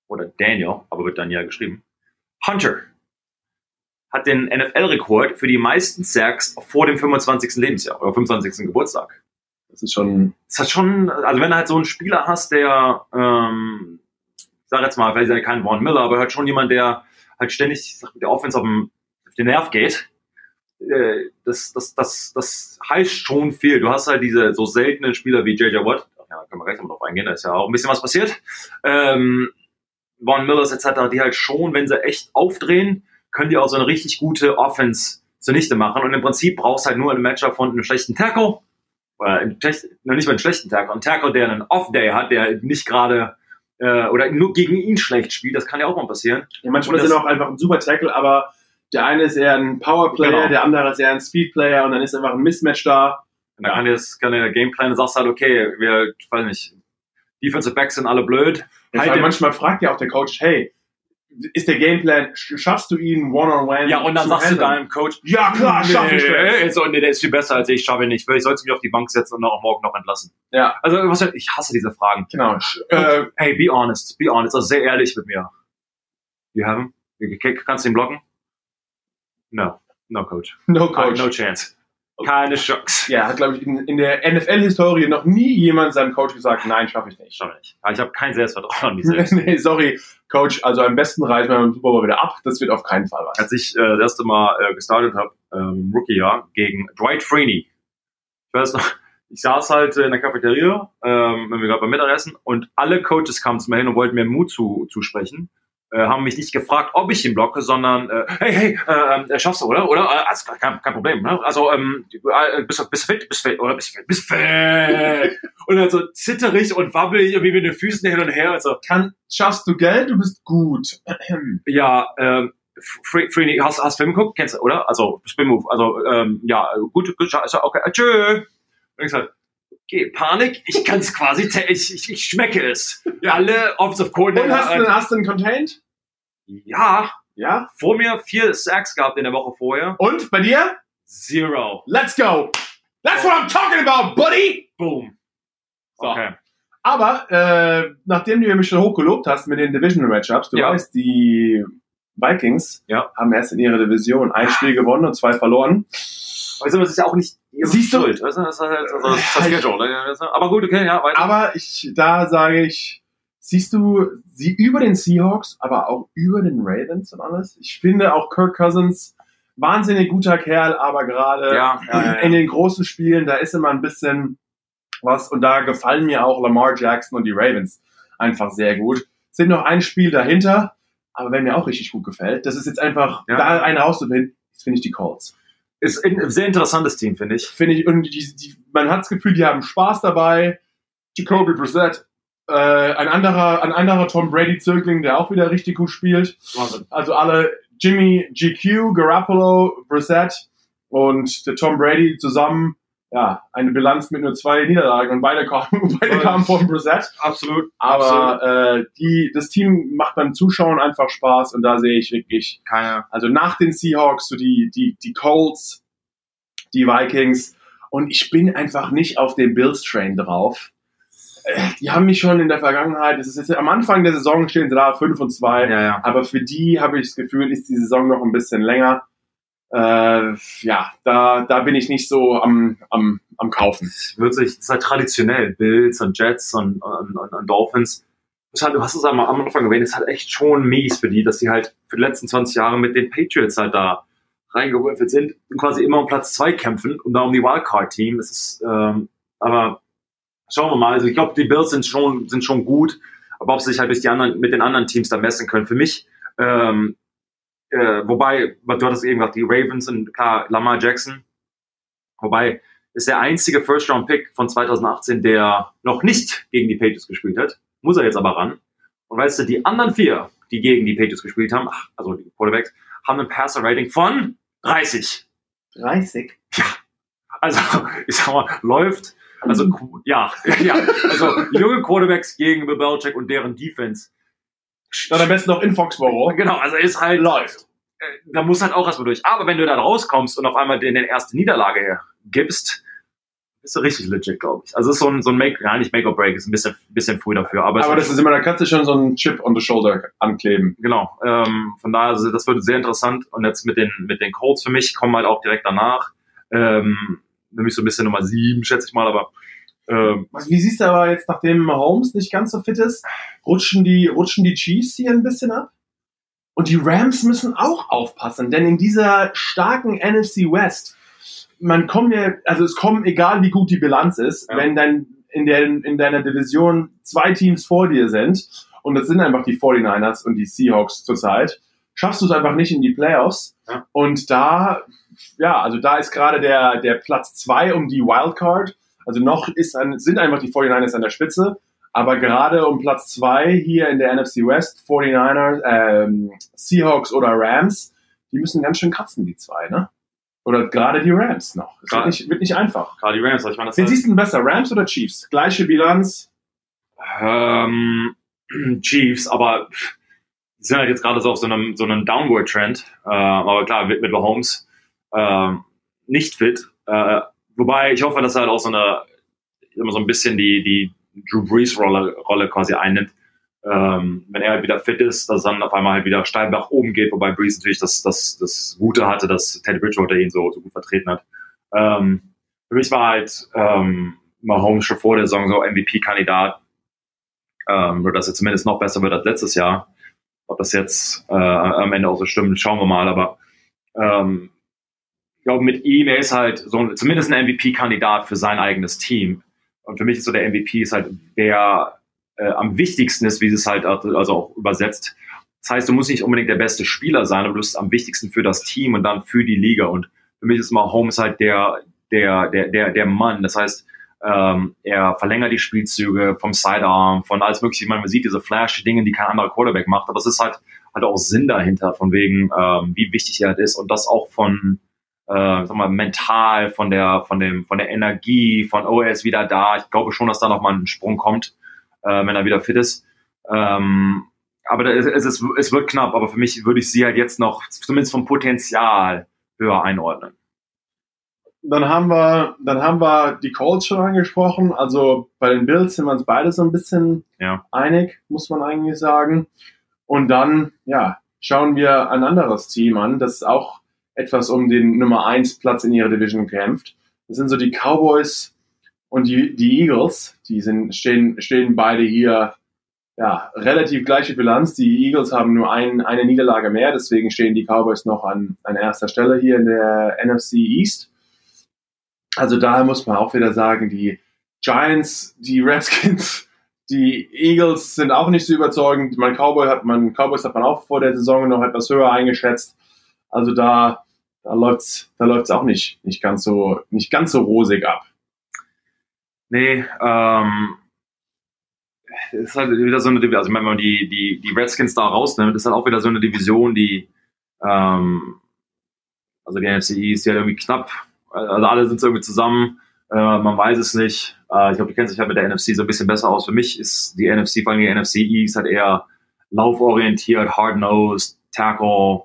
oder Daniel, aber wird Daniel geschrieben, Hunter hat den NFL-Rekord für die meisten Sacks vor dem 25. Lebensjahr oder 25. Geburtstag. Das ist schon, Das hat schon, also wenn du halt so einen Spieler hast, der, ähm, ich sag jetzt mal, vielleicht ist er kein Von Miller, aber halt schon jemand, der halt ständig ich sag, mit der Offense auf, dem, auf den Nerv geht, äh, das, das, das, das heißt schon viel. Du hast halt diese so seltenen Spieler wie JJ Watt, ja, da können wir gleich noch drauf eingehen, da ist ja auch ein bisschen was passiert. Ähm, Von Millers etc., die halt schon, wenn sie echt aufdrehen, können die auch so eine richtig gute Offense zunichte machen. Und im Prinzip brauchst halt nur ein Matchup von einem schlechten Tackle, oder einen schlecht- noch nicht mal einen schlechten Tackle, einen Tackle, der einen Off-Day hat, der nicht gerade äh, oder nur gegen ihn schlecht spielt, das kann ja auch mal passieren. ja, manchmal sind auch einfach ein super Tackle, aber der eine ist eher ein Powerplayer, Genau. der andere ist eher ein Speedplayer und dann ist einfach ein Mismatch da. Und da kann das kann der Gameplan, du sagst halt, okay, wir, ich weiß nicht, Defensive Backs sind alle blöd. Ja, manchmal fragt ja auch der Coach, hey, ist der Gameplan, sch- schaffst du ihn one-on-one? Ja, und dann sagst du handeln? deinem Coach, ja klar, schaff ich das. So, nee, der ist viel besser als ich, schaffe ich nicht. Sollst du mich auf die Bank setzen und auch morgen noch entlassen. Ja, Also, was, ich hasse diese Fragen. genau. Äh, Hey, be honest, be honest, also sehr ehrlich mit mir. You have him? Kannst du ihn blocken? No, no coach. no Coach. No chance. Keine Chance. Ja, hat, glaube ich, in, in der NFL-Historie noch nie jemand seinem Coach gesagt, nein, schaffe ich nicht. Schon nicht. Aber ich habe kein Selbstvertrauen an selbst. [LAUGHS] nee, sorry, Coach, also am besten reißen wir beim Super Bowl wieder ab. Das wird auf keinen Fall was. Als ich äh, das erste Mal äh, gestartet habe, ähm, Rookie-Jahr, gegen Dwight Freeney. Ich weiß noch, [LAUGHS] ich saß halt äh, in der Cafeteria, ähm, wenn wir gerade beim Mittagessen, und alle Coaches kamen zu mir hin und wollten mir Mut zu, zusprechen. Äh, haben mich nicht gefragt, ob ich ihn blocke, sondern äh, hey, hey, äh, äh, schaffst du, oder? Oder? Äh, also, kein, kein Problem. Ne? Also, ähm, äh, bist, du- bist du fit? Bist du fit? Oder bist du fit? Bist du fit? [LAUGHS] und dann so zitterig und wabbelig, irgendwie mit den Füßen hin und her. Und so, Kann, schaffst du Geld, du bist gut. [CLEARS THROAT] ja, ähm, Free, Free, hast, hast Film geguckt? Kennst du, oder? Also, Spin Move. Also, ähm, ja, gut, gut, also, okay, tschö. Und ich sag, okay, Panik, ich kann es [LAUGHS] quasi, ich, ich, ich schmecke es. Ja. Alle Offensive Coordinator. Und hast du, hast du ihn contained? ja, Ja. vor mir vier Sacks gehabt in der Woche vorher. Und bei dir? Zero. Let's go. That's what I'm talking about, buddy. Boom. So. Okay. Aber äh, nachdem du mich schon hochgelobt hast mit den Divisional Matchups, du Ja. weißt, die Vikings Ja. haben erst in ihrer Division ein Spiel gewonnen und zwei verloren. Weißt du, das ist ja auch nicht Siehst du? Schuld. Weißt du, das ist halt, also, das Ja, ich- Schedule. ne? Aber gut, okay, ja, weiter. Aber ich, da sage ich, siehst du sie über den Seahawks, aber auch über den Ravens und alles? Ich finde auch Kirk Cousins wahnsinnig guter Kerl, aber gerade Ja, ja, in den großen Spielen, da ist immer ein bisschen was und da gefallen mir auch Lamar Jackson und die Ravens einfach sehr gut. Sind noch ein Spiel dahinter, aber wer mir auch richtig gut gefällt, das ist jetzt einfach, da einen rauszufinden, das finde ich die Colts. Ist ein sehr interessantes Team, finde ich. Finde ich, und die, die, man hat das Gefühl, die haben Spaß dabei. Jacoby Brissett, äh, ein anderer, ein anderer Tom Brady-Zögling, der auch wieder richtig gut spielt. Wahnsinn. Also alle Jimmy GQ, Garoppolo, Brissett und der Tom Brady zusammen, ja, eine Bilanz mit nur zwei Niederlagen und beide kamen, [LAUGHS] beide kamen von Brissett. Absolut. Aber äh, die, das Team macht beim Zuschauen einfach Spaß und da sehe ich wirklich, Keine. also nach den Seahawks, so die, die, die Colts, die Vikings und ich bin einfach nicht auf den Bills-Train drauf. Äh, Die haben mich schon in der Vergangenheit, das ist jetzt am Anfang der Saison stehen sie da 5 und 2, Ja, ja. aber für die habe ich das Gefühl, ist die Saison noch ein bisschen länger. Äh, ja, da, da bin ich nicht so am, am, am Kaufen. Es wird sich, es ist halt traditionell, Bills und Jets und, und, und, und Dolphins. Das halt, du hast es am Anfang erwähnt, es ist halt echt schon mies für die, dass die halt für die letzten 20 Jahre mit den Patriots halt da reingewürfelt sind und quasi immer um Platz zwei kämpfen und da um die Wildcard-Team. Es ist, ähm, aber schauen wir mal. Also ich glaube, die Bills sind schon, sind schon gut, aber ob sie sich halt durch die anderen, mit den anderen Teams da messen können. Für mich, ähm, äh, wobei, du hattest eben gesagt, die Ravens und klar, Lamar Jackson, wobei ist der einzige First-Round-Pick von 2018, der noch nicht gegen die Patriots gespielt hat. Muss er jetzt aber ran. Und weißt du, die anderen vier, die gegen die Patriots gespielt haben, ach, also die Quarterbacks, haben ein Passer-Rating von 30. 30. Also, ich sag mal, läuft. Also, ja, [LAUGHS] ja. Also, junge Quarterbacks gegen Bill Belichick und deren Defense. Dann am besten noch in Foxborough. Genau, also ist halt, Läuft. äh, da muss halt auch erstmal durch. Aber wenn du dann rauskommst und auf einmal den, den erste Niederlage gibst, bist du richtig legit, glaube ich. Also, ist so ein, so ein Make, ja, nicht Make or Break, ist ein bisschen, bisschen früh dafür. Aber, Aber das ist immer, da kannst du schon so einen Chip on the shoulder ankleben. Genau. Ähm, von daher, also das wird sehr interessant. Und jetzt mit den, mit den Colts für mich kommen halt auch direkt danach. Ähm, nämlich so ein bisschen Nummer sieben, schätze ich mal, aber ähm, wie siehst du aber jetzt, nachdem Mahomes nicht ganz so fit ist, rutschen die, rutschen die Chiefs hier ein bisschen ab? Und die Rams müssen auch aufpassen, denn in dieser starken NFC West, man kommt ja, also es kommen, egal wie gut die Bilanz ist, Ja. wenn dein, in, der, in deiner Division zwei Teams vor dir sind, und das sind einfach die 49ers und die Seahawks zurzeit, schaffst du es einfach nicht in die Playoffs. Ja. Und da, ja, also da ist gerade der, der Platz zwei um die Wildcard. Also noch ist ein, sind einfach die 49ers an der Spitze. Aber gerade um Platz zwei hier in der NFC West, 49ers, ähm, Seahawks oder Rams, die müssen ganz schön kratzen, die zwei, ne? Oder gerade die Rams noch. Das wird nicht, wird nicht einfach. gerade die Rams, ich meine, das Wen ist siehst du denn besser, Rams oder Chiefs? Gleiche Bilanz. ähm, [CLEARS THROAT] Chiefs, aber die sind halt jetzt gerade so auf so einem, so einem Downward-Trend. Äh, aber klar, mit, mit Mahomes ähm, nicht fit. Äh, wobei ich hoffe, dass er halt auch so eine, immer so ein bisschen die, die Drew Brees-Rolle Rolle quasi einnimmt. Ähm, wenn er halt wieder fit ist, dass dann auf einmal halt wieder steil nach oben geht, wobei Brees natürlich das, das, das Gute hatte, dass Teddy Bridgewater ihn so, so gut vertreten hat. Ähm, für mich war halt ähm, Mahomes schon vor der Saison so MVP-Kandidat. Ähm, nur dass er zumindest noch besser wird als letztes Jahr. Ob das jetzt äh, am Ende auch so stimmt, schauen wir mal. Aber ähm, ich glaube, mit ihm, er ist halt so zumindest ein MVP-Kandidat für sein eigenes Team. Und für mich ist so der MVP ist halt der äh, am wichtigsten ist, wie es halt also auch übersetzt. Das heißt, du musst nicht unbedingt der beste Spieler sein, aber du bist am wichtigsten für das Team und dann für die Liga. Und für mich ist Mahomes halt der, der, der, der, der Mann. Das heißt, ähm, er verlängert die Spielzüge vom Sidearm, von alles mögliche. Ich meine, man sieht diese Flash-Dinge, die kein anderer Quarterback macht, aber es ist halt, halt auch Sinn dahinter, von wegen, ähm, wie wichtig er halt ist und das auch von, äh, sag mal, mental, von der, von dem, von der Energie, von oh, er ist wieder da. Ich glaube schon, dass da nochmal ein Sprung kommt, äh, wenn er wieder fit ist. Ähm, aber da es, ist, es wird knapp, aber für mich würde ich sie halt jetzt noch, zumindest vom Potenzial, höher einordnen. dann haben wir, dann haben wir die Colts schon angesprochen. Also bei den Bills sind wir uns beide so ein bisschen Ja. einig, muss man eigentlich sagen. Und dann, ja, schauen wir ein anderes Team an, das auch etwas um den Nummer 1 Platz in ihrer Division kämpft. Das sind so die Cowboys und die, die Eagles. Die sind, stehen, stehen beide hier, ja, relativ gleiche Bilanz. Die Eagles haben nur ein, eine Niederlage mehr, deswegen stehen die Cowboys noch an, an erster Stelle hier in der NFC East. Also daher muss man auch wieder sagen, die Giants, die Redskins, [LAUGHS] die Eagles sind auch nicht so überzeugend. Mein Cowboy hat man, Cowboys hat man auch vor der Saison noch etwas höher eingeschätzt. Also da, da läuft's, da läuft's auch nicht, nicht ganz so, nicht ganz so rosig ab. Nee, ähm, es ist halt wieder so eine Division, also wenn man die, die, die Redskins da rausnimmt, ist halt auch wieder so eine Division, die, ähm, also die NFC die halt irgendwie knapp, also alle sind so irgendwie zusammen, äh, man weiß es nicht. Äh, ich glaube, du kennst dich halt mit der NFC so ein bisschen besser aus. Für mich ist die NFC, vor allem die NFC East, halt eher lauforientiert, hard-nosed, tackle,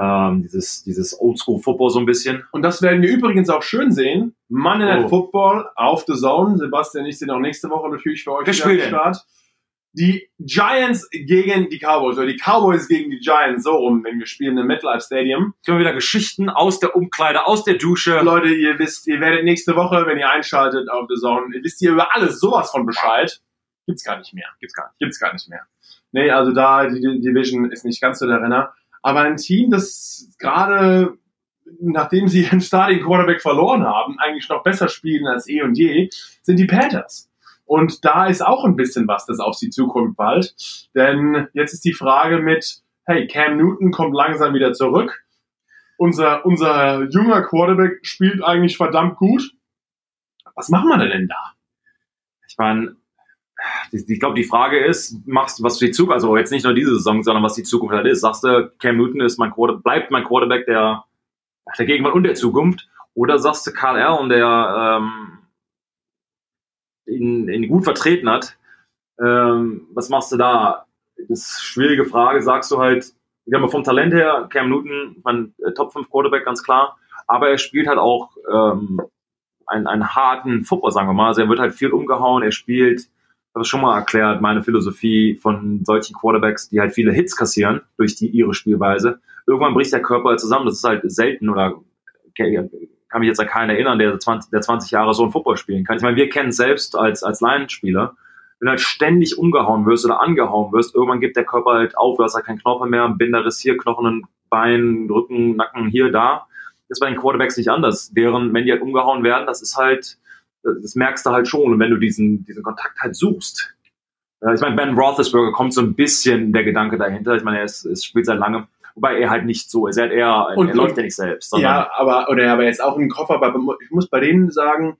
ähm, dieses, dieses Oldschool-Football so ein bisschen. Und das werden wir übrigens auch schön sehen. Monday Night Oh. Football auf The Zone. Sebastian ich sind auch nächste Woche natürlich für euch wieder am? Start. Die Giants gegen die Cowboys oder die Cowboys gegen die Giants, so rum, wenn wir spielen im MetLife Stadium. Immer wieder Geschichten aus der Umkleide, aus der Dusche. Leute, ihr wisst, ihr werdet nächste Woche, wenn ihr einschaltet auf The Zone, ihr wisst ihr über alles sowas von Bescheid. Gibt's gar nicht mehr. Gibt's gar nicht. Gibt's gar nicht mehr. Nee, also da, die, die Division ist nicht ganz so der Renner. Aber ein Team, das gerade, nachdem sie ihren Starting Quarterback verloren haben, eigentlich noch besser spielen als eh und je, sind die Panthers. Und da ist auch ein bisschen was, das auf sie zukommt bald. Denn jetzt ist die Frage mit, hey, Cam Newton kommt langsam wieder zurück. Unser, unser junger Quarterback spielt eigentlich verdammt gut. Was machen wir denn da? Ich meine, ich, glaube, die Frage ist, machst du was für die Zukunft, also jetzt nicht nur diese Saison, sondern was die Zukunft halt ist. Sagst du, Cam Newton ist mein Quarter, bleibt mein Quarterback der, der Gegenwart und der Zukunft? Oder sagst du, Karl Allen, der ähm, ihn, ihn gut vertreten hat, ähm, was machst du da? Das ist eine schwierige Frage. Sagst du halt, ich glaube, vom Talent her, Cam Newton, mein äh, Top 5 Quarterback, ganz klar. Aber er spielt halt auch ähm, einen, einen harten Football, sagen wir mal. Also er wird halt viel umgehauen, er spielt, habe ich schon mal erklärt, meine Philosophie von solchen Quarterbacks, die halt viele Hits kassieren durch die ihre Spielweise. Irgendwann bricht der Körper halt zusammen. Das ist halt selten oder kann mich jetzt an keinen erinnern, der 20, der 20 Jahre so ein Football spielen kann. Ich meine, wir kennen es selbst als, als Laienspieler. Wenn du halt ständig umgehauen wirst oder angehauen wirst, irgendwann gibt der Körper halt auf, du hast halt keinen Knochen mehr, Binderriss hier, Knochen, Bein, Rücken, Nacken, hier, da. Das ist bei den Quarterbacks nicht anders. Deren, wenn die halt umgehauen werden, das ist halt, das merkst du halt schon. Und wenn du diesen, diesen Kontakt halt suchst. Äh, Ich meine, Ben Roethlisberger kommt so ein bisschen der Gedanke dahinter. Ich meine, er ist, ist spielt seit langem. Wobei er halt nicht so ist. Er, hat eher, Und- er läuft ja nicht selbst. Ja, aber, oder aber jetzt auch im Koffer, aber ich muss bei denen sagen,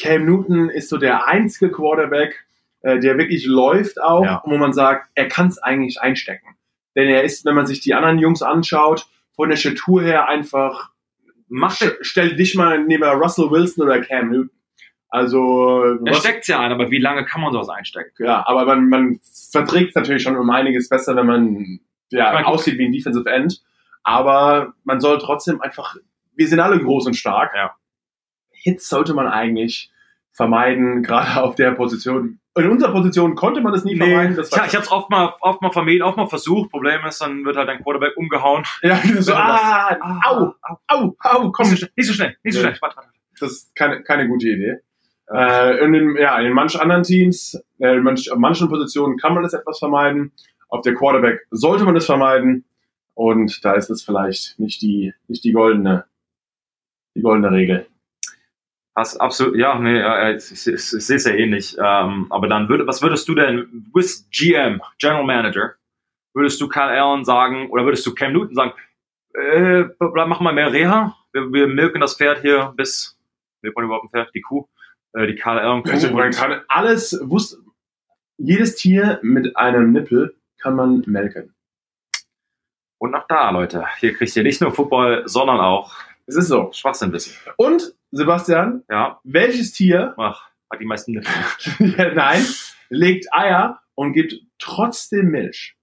Cam Newton ist so der einzige Quarterback, äh, der wirklich läuft auch, Ja. wo man sagt, er kann es eigentlich einstecken. Denn er ist, wenn man sich die anderen Jungs anschaut, von der Statur her einfach, er, st- stell dich mal neben Russell Wilson oder Cam Newton. Also, er Russ- steckt ja ein, aber wie lange kann man sowas einstecken? ja, aber man, man verträgt es natürlich schon um einiges besser, wenn man ja, meine, aussieht wie ein Defensive End. Aber man soll trotzdem einfach, wir sind alle groß und stark. Ja. Hits sollte man eigentlich vermeiden, [LAUGHS] gerade auf der Position. In unserer Position konnte man das nie vermeiden. Das ich, ich habe es oft mal, oft mal vermieden, oft mal versucht. Problem ist, dann wird halt dein Quarterback umgehauen. ja, [LAUGHS] so, du ah, au, au, au, komm. Nicht so schnell, nicht so schnell, nicht so Ja. schnell. Warte, warte. Das ist keine, keine gute Idee. Äh, in, den, ja, in manchen anderen Teams, äh, in manch, auf manchen Positionen kann man das etwas vermeiden. Auf der Quarterback sollte man es vermeiden. Und da ist es vielleicht nicht die, nicht die goldene, die goldene Regel. Hast absolut, ja, nee, ja, ich, ich, ich, ich sehe es ja ähnlich. Ähm, aber dann würde, was würdest du denn, bist GM, General Manager, würdest du Kyle Allen sagen, oder würdest du Cam Newton sagen, äh, mach mal mehr Reha, wir, wir milken das Pferd hier bis, milkt man überhaupt ein Pferd, die Kuh, äh, die Allen Kuh. Also alles, wusst, jedes Tier mit einem Nippel kann man melken. Und auch da, Leute, hier kriegt ihr nicht nur Football, sondern auch Es ist so. Schwachsinnwissen. Und, Sebastian, Ja, welches Tier, ach, hat die meisten Nippel. [LAUGHS] ja, nein, legt Eier und gibt trotzdem Milch?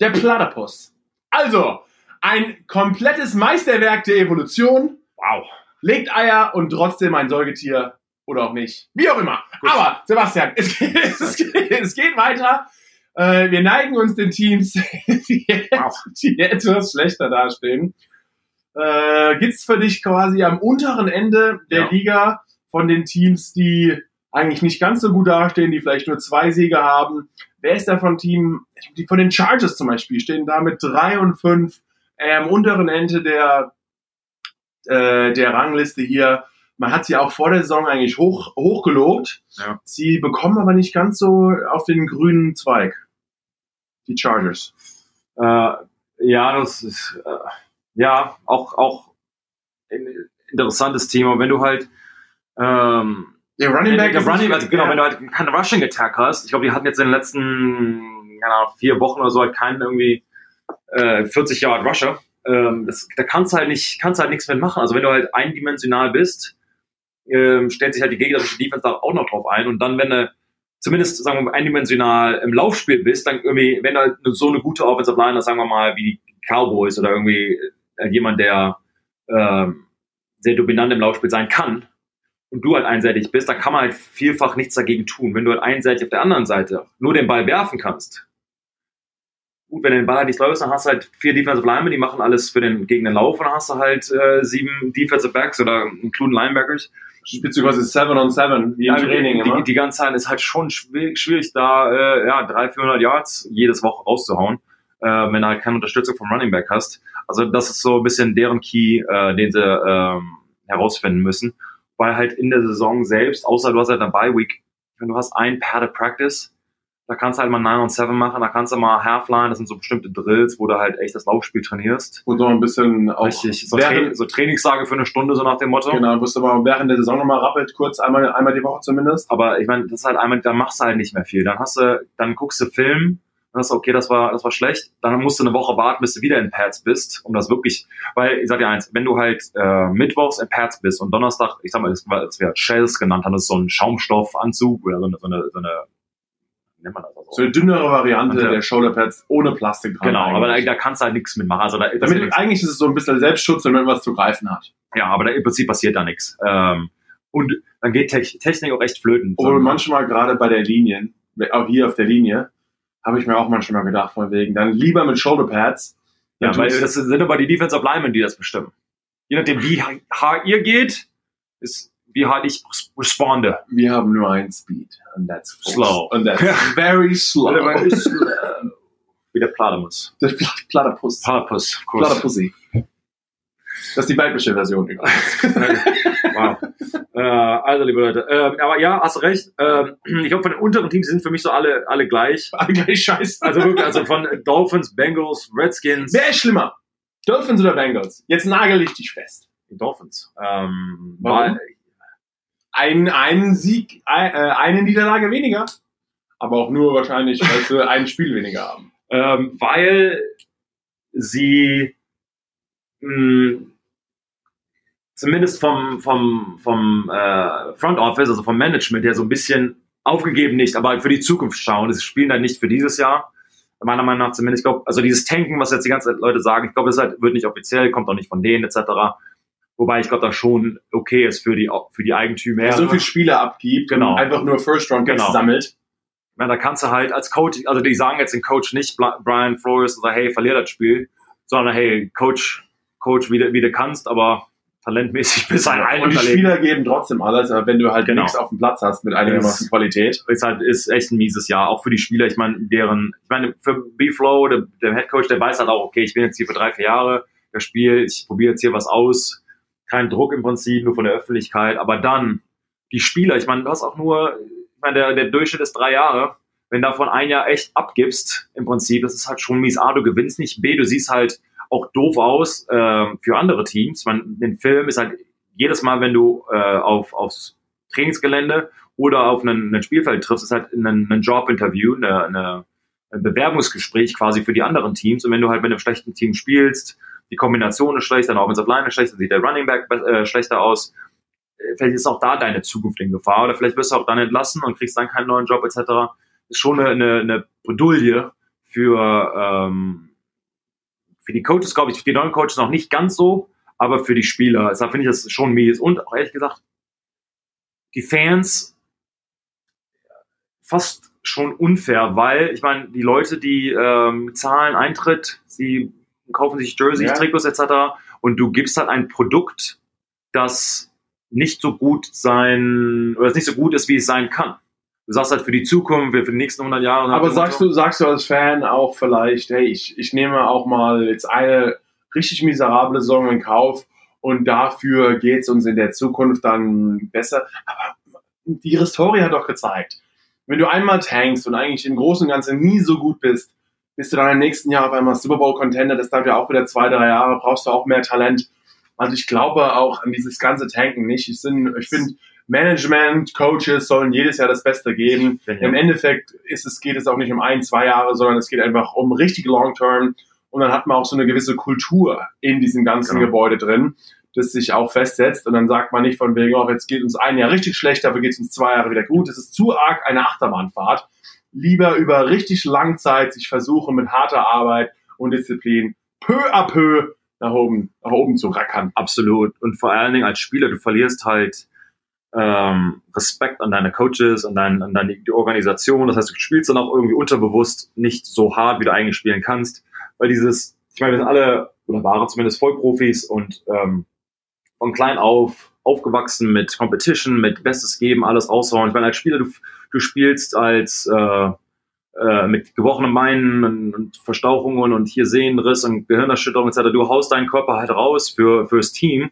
Der Platypus. Also, ein komplettes Meisterwerk der Evolution. Wow. Legt Eier und trotzdem ein Säugetier oder auch nicht. Wie auch immer. Gut. Aber, Sebastian, es geht, [LAUGHS] es geht, es geht weiter. Äh, wir neigen uns den Teams, [LAUGHS] die, Wow. die etwas schlechter dastehen. Äh, gibt's für dich quasi am unteren Ende der Ja. Liga von den Teams, die eigentlich nicht ganz so gut dastehen, die vielleicht nur zwei Siege haben. Wer ist da von Team, die von den Chargers zum Beispiel, stehen da mit drei und fünf äh, am unteren Ende der, äh, der Rangliste hier. Man hat sie auch vor der Saison eigentlich hoch, hoch gelobt. Ja. Sie bekommen aber nicht ganz so auf den grünen Zweig. Die Chargers. Äh, ja, das ist äh, ja auch, auch ein interessantes Thema. Wenn du halt ähm, Der Running Back der Running, also genau, wenn du halt keinen Rushing Attack hast, ich glaube, die hatten jetzt in den letzten keine Ahnung, vier Wochen oder so halt keinen irgendwie äh, 40 Yard Rusher. Ähm, das, da kannst du halt nicht, kannst halt nichts mitmachen. Also wenn du halt eindimensional bist, ähm, stellt sich halt die gegnerische Defense da auch noch drauf ein. Und dann, wenn du zumindest, sagen wir mal, eindimensional im Laufspiel bist, dann irgendwie, wenn du halt so eine gute Offensive Line hast, sagen wir mal, wie die Cowboys oder irgendwie äh, jemand, der ähm, sehr dominant im Laufspiel sein kann, und du halt einseitig bist, dann kann man halt vielfach nichts dagegen tun. Wenn du halt einseitig auf der anderen Seite nur den Ball werfen kannst, gut, wenn du den Ball halt nicht läufst, dann hast du halt vier Defensive Linemen, die machen alles für den gegen den Lauf und dann hast du halt äh, sieben Defensive Backs oder including Linebackers. Spielst du quasi 7 on 7, wie im Ja, Training die, die, die ganze Zeit ist halt schon schwierig, da äh, ja, 300, 400 Yards jedes Woche rauszuhauen, äh, wenn du halt keine Unterstützung vom Running Back hast. Also das ist so ein bisschen deren Key, äh, den sie ähm, herausfinden müssen. Weil halt in der Saison selbst, außer du hast halt eine Bye Week, wenn du hast ein Padded Practice, da kannst du halt mal 9 und 7 machen, da kannst du mal Halfline, das sind so bestimmte Drills, wo du halt echt das Laufspiel trainierst. Und noch ein bisschen auch Richtig, so, Tra so Trainingstage für eine Stunde, so nach dem Motto. genau, du aber während der Saison nochmal rappelt, kurz einmal, einmal die Woche zumindest. Aber ich meine, das ist halt einmal, dann machst du halt nicht mehr viel. Dann hast du, dann guckst du Film, dann hast du, okay, das war, das war schlecht. Dann musst du eine Woche warten, bis du wieder in Pads bist, um das wirklich, weil ich sag dir eins, wenn du halt äh, mittwochs in Pads bist und Donnerstag, ich sag mal, das, das wäre Shells genannt haben, das ist so ein Schaumstoffanzug oder so eine, so eine, so eine nennt man das? So eine dünnere Variante ja. der Shoulderpads ohne Plastik dran. Genau, aber da, eigentlich. da kannst du halt nichts mitmachen. Also da, Damit, ist- eigentlich ist es so ein bisschen Selbstschutz, wenn man was zu greifen hat. ja, aber da, im Prinzip passiert da nichts. Ähm, und dann geht Te Technik auch echt flöten. Obwohl manchmal gerade bei der Linien, auch hier auf der Linie, habe ich mir auch manchmal gedacht, von wegen, dann lieber mit Shoulderpads. Ja, weil das sind aber die Defensive Linemen, die das bestimmen. Je nachdem, wie hart ihr geht, ist wie hart ich res- responde. wir haben nur ein Speed. And that's full- Slow. And that's [LAUGHS] very slow. [LAUGHS] Wie der Platypus. Der Pla- Platypus. Platypus, of course. Platypussy. Das ist die weibliche Version übrigens. [LAUGHS] wow. Äh, also, liebe Leute. Ähm, aber ja, hast recht. Ähm, ich glaube, von den unteren Teams sind für mich so alle, alle gleich. Alle gleich scheiße. Also wirklich, also von Dolphins, Bengals, Redskins. Wer ist schlimmer? Dolphins oder Bengals? Jetzt nagel ich dich fest. Die Dolphins. Ähm, Warum? weil- Ein, einen Sieg, ein, äh, eine Niederlage weniger. Aber auch nur wahrscheinlich, weil sie ein Spiel weniger haben. ähm, weil sie mh, zumindest vom, vom, vom äh, Front Office, also vom Management her so ein bisschen aufgegeben nicht, aber halt für die Zukunft schauen. Sie spielen dann nicht für dieses Jahr. Meiner Meinung nach zumindest, ich glaube, also dieses Tanken, was jetzt die ganze Zeit Leute sagen, ich glaube, das halt, wird nicht offiziell, kommt auch nicht von denen etc. Wobei ich glaube, das schon okay ist für die, für die Eigentümer. Wer so viele Spiele abgibt Genau. einfach nur First Round Genau. sammelt. Ja, da kannst du halt als Coach, also die sagen jetzt den Coach nicht, Brian Flores, oder hey, verlier das Spiel, sondern hey, Coach, Coach, wie du, wie du kannst, aber talentmäßig [LAUGHS] bist du halt ein und die. Spieler geben trotzdem alles, aber wenn du halt Genau. nichts auf dem Platz hast mit einigermaßen. Qualität. Ist halt, ist echt ein mieses Jahr, auch für die Spieler. Ich meine, deren, ich meine, für B-Flow, der, der Head Coach, der weiß halt auch, okay, ich bin jetzt hier für drei, vier Jahre, das Spiel, ich probiere jetzt hier was aus, kein Druck im Prinzip, nur von der Öffentlichkeit, aber dann, die Spieler, ich meine, du hast auch nur, ich meine, der, der Durchschnitt ist drei Jahre, wenn davon ein Jahr echt abgibst, im Prinzip, das ist halt schon mies. A, du gewinnst nicht, B, du siehst halt auch doof aus äh, für andere Teams. Man, den Film ist halt jedes Mal, wenn du äh, auf, aufs Trainingsgelände oder auf einen Spielfeld triffst, ist halt ein, ein Job-Interview, eine, eine, ein Bewerbungsgespräch quasi für die anderen Teams. Und wenn du halt mit einem schlechten Team spielst, die Kombination ist schlecht, deine Offensive Line ist schlecht, dann sieht der Running Back äh, schlechter aus. Äh, Vielleicht ist auch da deine Zukunft in Gefahr oder vielleicht wirst du auch dann entlassen und kriegst dann keinen neuen Job etc. Ist schon eine, eine, eine Bredouille für, ähm, für die Coaches, glaube ich, für die neuen Coaches noch nicht ganz so, aber für die Spieler. Deshalb finde ich das schon mies. Und auch ehrlich gesagt, die Fans fast schon unfair, weil ich meine, die Leute, die ähm, zahlen Eintritt, sie kaufen sich Jerseys, Ja. Trikots etc. Und du gibst halt ein Produkt, das nicht so gut sein, oder das nicht so gut ist, wie es sein kann. Du sagst halt für die Zukunft, für die nächsten 100 Jahre. Aber sagst du, sagst du als Fan auch vielleicht, hey, ich, ich nehme auch mal jetzt eine richtig miserable Saison in Kauf und dafür geht es uns in der Zukunft dann besser. Aber die Historie hat doch gezeigt, wenn du einmal tankst und eigentlich im Großen und Ganzen nie so gut bist, bist du dann im nächsten Jahr auf einmal Super Bowl Contender, das dauert ja auch wieder zwei, drei Jahre, brauchst du auch mehr Talent. Also ich glaube auch an dieses ganze Tanken nicht. Ich, sind- ich finde, Management, Coaches sollen jedes Jahr das Beste geben. Im Endeffekt ist es, geht es auch nicht um ein, zwei Jahre, sondern es geht einfach um richtig Long Term. Und dann hat man auch so eine gewisse Kultur in diesem ganzen Genau. Gebäude drin, das sich auch festsetzt. Und dann sagt man nicht von wegen, oh, jetzt geht uns ein Jahr richtig schlecht, dafür geht es uns zwei Jahre wieder gut. Es ist zu arg eine Achterbahnfahrt. Lieber über richtig lange Zeit sich versuchen, mit harter Arbeit und Disziplin peu à peu nach oben, nach oben zu rackern. Absolut. Und vor allen Dingen als Spieler, du verlierst halt ähm, Respekt an deine Coaches, an, dein, an deine Organisation. Das heißt, du spielst dann auch irgendwie unterbewusst nicht so hart, wie du eigentlich spielen kannst. Weil dieses, ich meine, wir sind alle, oder waren zumindest Vollprofis und ähm, von klein auf aufgewachsen mit Competition, mit Bestes geben, alles raushauen. Ich meine, als Spieler, du, du spielst als äh, äh, mit gebrochenen Beinen und, und Verstauchungen und hier Sehnenriss und Gehirnerschütterung etc. Du haust deinen Körper halt raus für fürs Team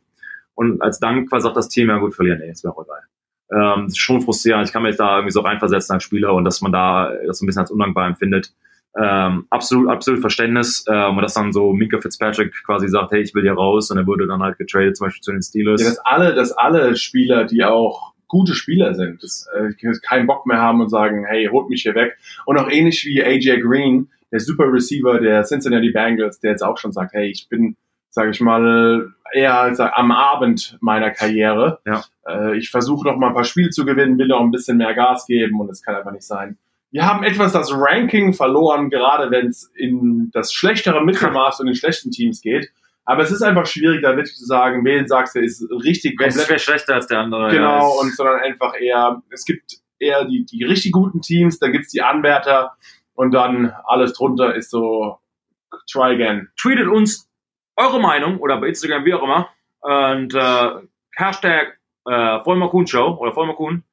und als Dank sagt das Team, ja gut, verlieren, nee, ist mir auch egal. Ähm, schon frustrierend. Ich kann mich da irgendwie so reinversetzen als Spieler und dass man da das so ein bisschen als undankbar empfindet. Ähm, absolut, absolut Verständnis. Ähm, und dass dann so Minka Fitzpatrick quasi sagt, hey, ich will hier raus und er wurde dann halt getradet, zum Beispiel zu den Steelers. Ja, dass alle, dass alle Spieler, die auch gute Spieler sind, das, äh, keinen Bock mehr haben und sagen, hey, holt mich hier weg. Und auch ähnlich wie AJ Green, der Super Receiver der Cincinnati Bengals, der jetzt auch schon sagt, hey, ich bin, sage ich mal, eher sag, am Abend meiner Karriere. Ja. Äh, ich versuche noch mal ein paar Spiele zu gewinnen, will noch ein bisschen mehr Gas geben und es kann einfach nicht sein. Wir haben etwas das Ranking verloren, gerade wenn es in das schlechtere Mittelmaß und in schlechten Teams geht. Aber es ist einfach schwierig, da wirklich zu sagen, wen sagst du, ist richtig ist komplett wer schlechter als der andere? Genau, Ja, ist- und sondern einfach eher, es gibt eher die, die richtig guten Teams, dann gibt's die Anwärter und dann alles drunter ist so try again. tweetet uns eure Meinung oder bei Instagram, wie auch immer. Und äh, Hashtag äh, Vollmer Kuhn Show oder Vollmer Kuhn.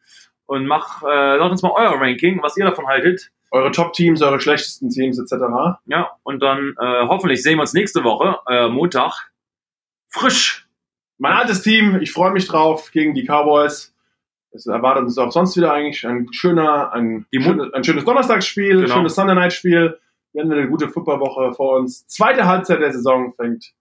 Und mach, äh, sagt uns mal euer Ranking, was ihr davon haltet. Eure Top-Teams, eure schlechtesten Teams etc. Ja, und dann äh, hoffentlich sehen wir uns nächste Woche, äh, Montag, frisch. Mein altes Team, ich freue mich drauf gegen die Cowboys. Es erwartet uns auch sonst wieder eigentlich ein schöner, ein, schönes, ein schönes Donnerstagsspiel, Genau. schönes Sunday Night Spiel. Wir haben eine gute Footballwoche vor uns. Zweite Halbzeit der Saison fängt,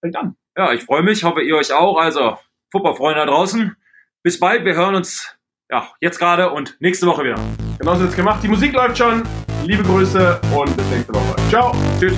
fängt an. Ja, ich freue mich, hoffe ihr euch auch. Also, Fußballfreunde da draußen. Bis bald, wir hören uns ja, jetzt gerade und nächste Woche wieder. Genauso jetzt gemacht. Die Musik läuft schon. Liebe Grüße und bis nächste Woche. Ciao. Tschüss.